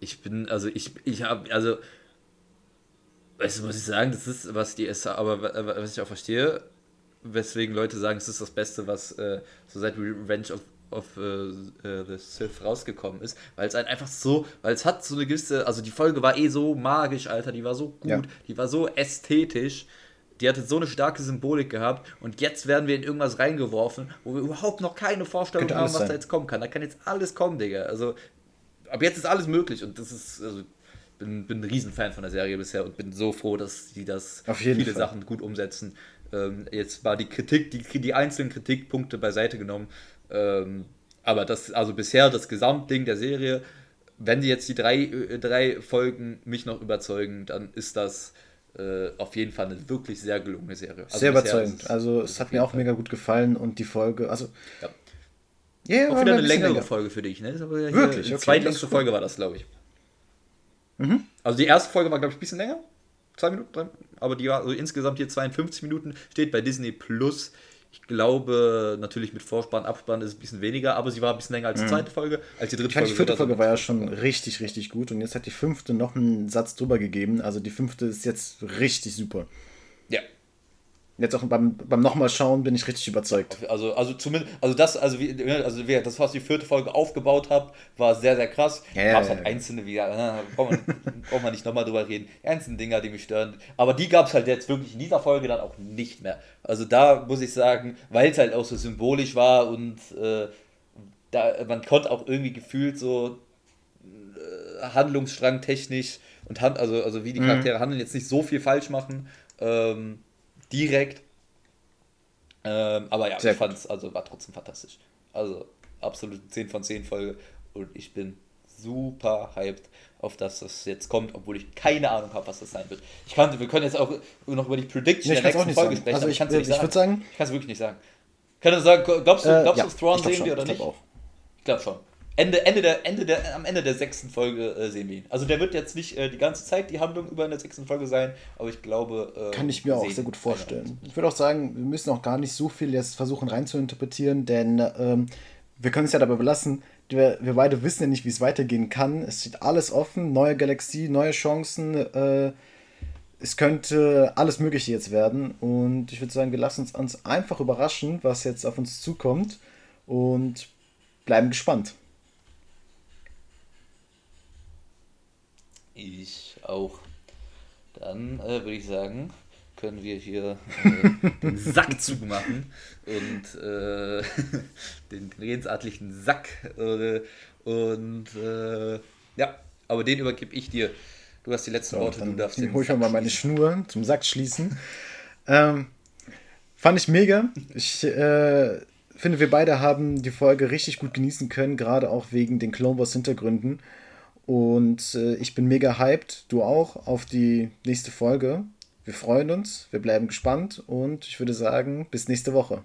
Ich bin, also ich, ich habe, also, weißt du, muss ich sagen, das ist, was die ist, aber was ich auch verstehe, weswegen Leute sagen, es ist das Beste, was äh, so seit Revenge of of uh, uh, the Sith rausgekommen ist, weil es einfach so, weil es hat so eine gewisse, also die Folge war eh so magisch, Alter, die war so gut, ja. die war so ästhetisch, die hatte so eine starke Symbolik gehabt und jetzt werden wir in irgendwas reingeworfen, wo wir überhaupt noch keine Vorstellung haben, was sein. da jetzt kommen kann. Da kann jetzt alles kommen, Digga. Also ab jetzt ist alles möglich und das ist, also bin, bin ein Riesenfan von der Serie bisher und bin so froh, dass die das viele Fall. Sachen gut umsetzen. Ähm, jetzt war die Kritik, die, die einzelnen Kritikpunkte beiseite genommen. Ähm, aber das, also bisher das Gesamtding der Serie, wenn die jetzt die drei, äh, drei Folgen mich noch überzeugen, dann ist das äh, auf jeden Fall eine wirklich sehr gelungene Serie. Also sehr überzeugend. also es hat mir auch Fall. mega gut gefallen und die Folge, also. Ja. Yeah, auch wieder eine längere länger. Folge für dich, ne? Aber ja Wirklich? Die okay, zweitlängste Folge war das, glaube ich. Mhm. Also die erste Folge war, glaube ich, ein bisschen länger. Zwei Minuten, drei, aber die war also insgesamt hier 52 Minuten, steht bei Disney Plus. Ich glaube, natürlich mit Vorspann, Abspann ist es ein bisschen weniger, aber sie war ein bisschen länger als die mhm. zweite Folge. Als die dritte ich Folge. Die vierte Folge war ja schon richtig, richtig gut und jetzt hat die fünfte noch einen Satz drüber gegeben. Also die fünfte ist jetzt richtig super. Jetzt auch beim, beim nochmal schauen bin ich richtig überzeugt. Also, also zumindest, also das, also wie, also wie, das, was die vierte Folge aufgebaut hat, war sehr, sehr krass. Ja, gab es halt ja, einzelne, wie, äh, braucht man, braucht man nicht nochmal drüber reden, einzelne Dinger, die mich stören. Aber die gab es halt jetzt wirklich in dieser Folge dann auch nicht mehr. Also da muss ich sagen, weil es halt auch so symbolisch war und äh, da, man konnte auch irgendwie gefühlt so äh, Handlungsstrang technisch und hand, also, also wie die mhm. Charaktere mhm. handeln, jetzt nicht so viel falsch machen. Ähm, direkt. Ähm, aber ja, Sehr ich fand es, also war trotzdem fantastisch. Also absolut 10 von 10 Folge und ich bin super hyped auf das, was jetzt kommt, obwohl ich keine Ahnung habe, was das sein wird. Ich kann, wir können jetzt auch noch über die Prediction nee, der nächsten Folge sprechen, also ich, ich, ich, ich würde sagen, ich kann es wirklich nicht sagen. Kann du sagen, glaubst du, äh, glaubst ja, du Thrawn sehen schon, wir oder nicht? Auch. Ich glaube schon. Ende, Ende der, Ende der, am Ende der sechsten Folge äh, sehen wir ihn. Also der wird jetzt nicht äh, die ganze Zeit die Handlung über in der sechsten Folge sein, aber ich glaube. Äh, Kann ich mir auch sehr gut vorstellen. Ich würde auch sagen, wir müssen auch gar nicht so viel jetzt versuchen reinzuinterpretieren, denn ähm, wir können es ja dabei belassen. Wir, wir beide wissen ja nicht, wie es weitergehen kann. Es steht alles offen, neue Galaxie, neue Chancen. Äh, es könnte alles Mögliche jetzt werden. Und ich würde sagen, wir lassen uns, uns einfach überraschen, was jetzt auf uns zukommt. Und bleiben gespannt. Ich auch. Dann äh, würde ich sagen, können wir hier äh, den Sack zumachen und äh, den redensartlichen Sack. Äh, und äh, ja, aber den übergebe ich dir. Du hast die letzten so, Worte, du darfst den. Hol ich mal meine Schnur zum Sack schließen. ähm, fand ich mega. Ich äh, finde, wir beide haben die Folge richtig gut genießen können, gerade auch wegen den Clone Wars Hintergründen. Und äh, ich bin mega hyped, du auch, auf die nächste Folge. Wir freuen uns, wir bleiben gespannt und ich würde sagen, bis nächste Woche.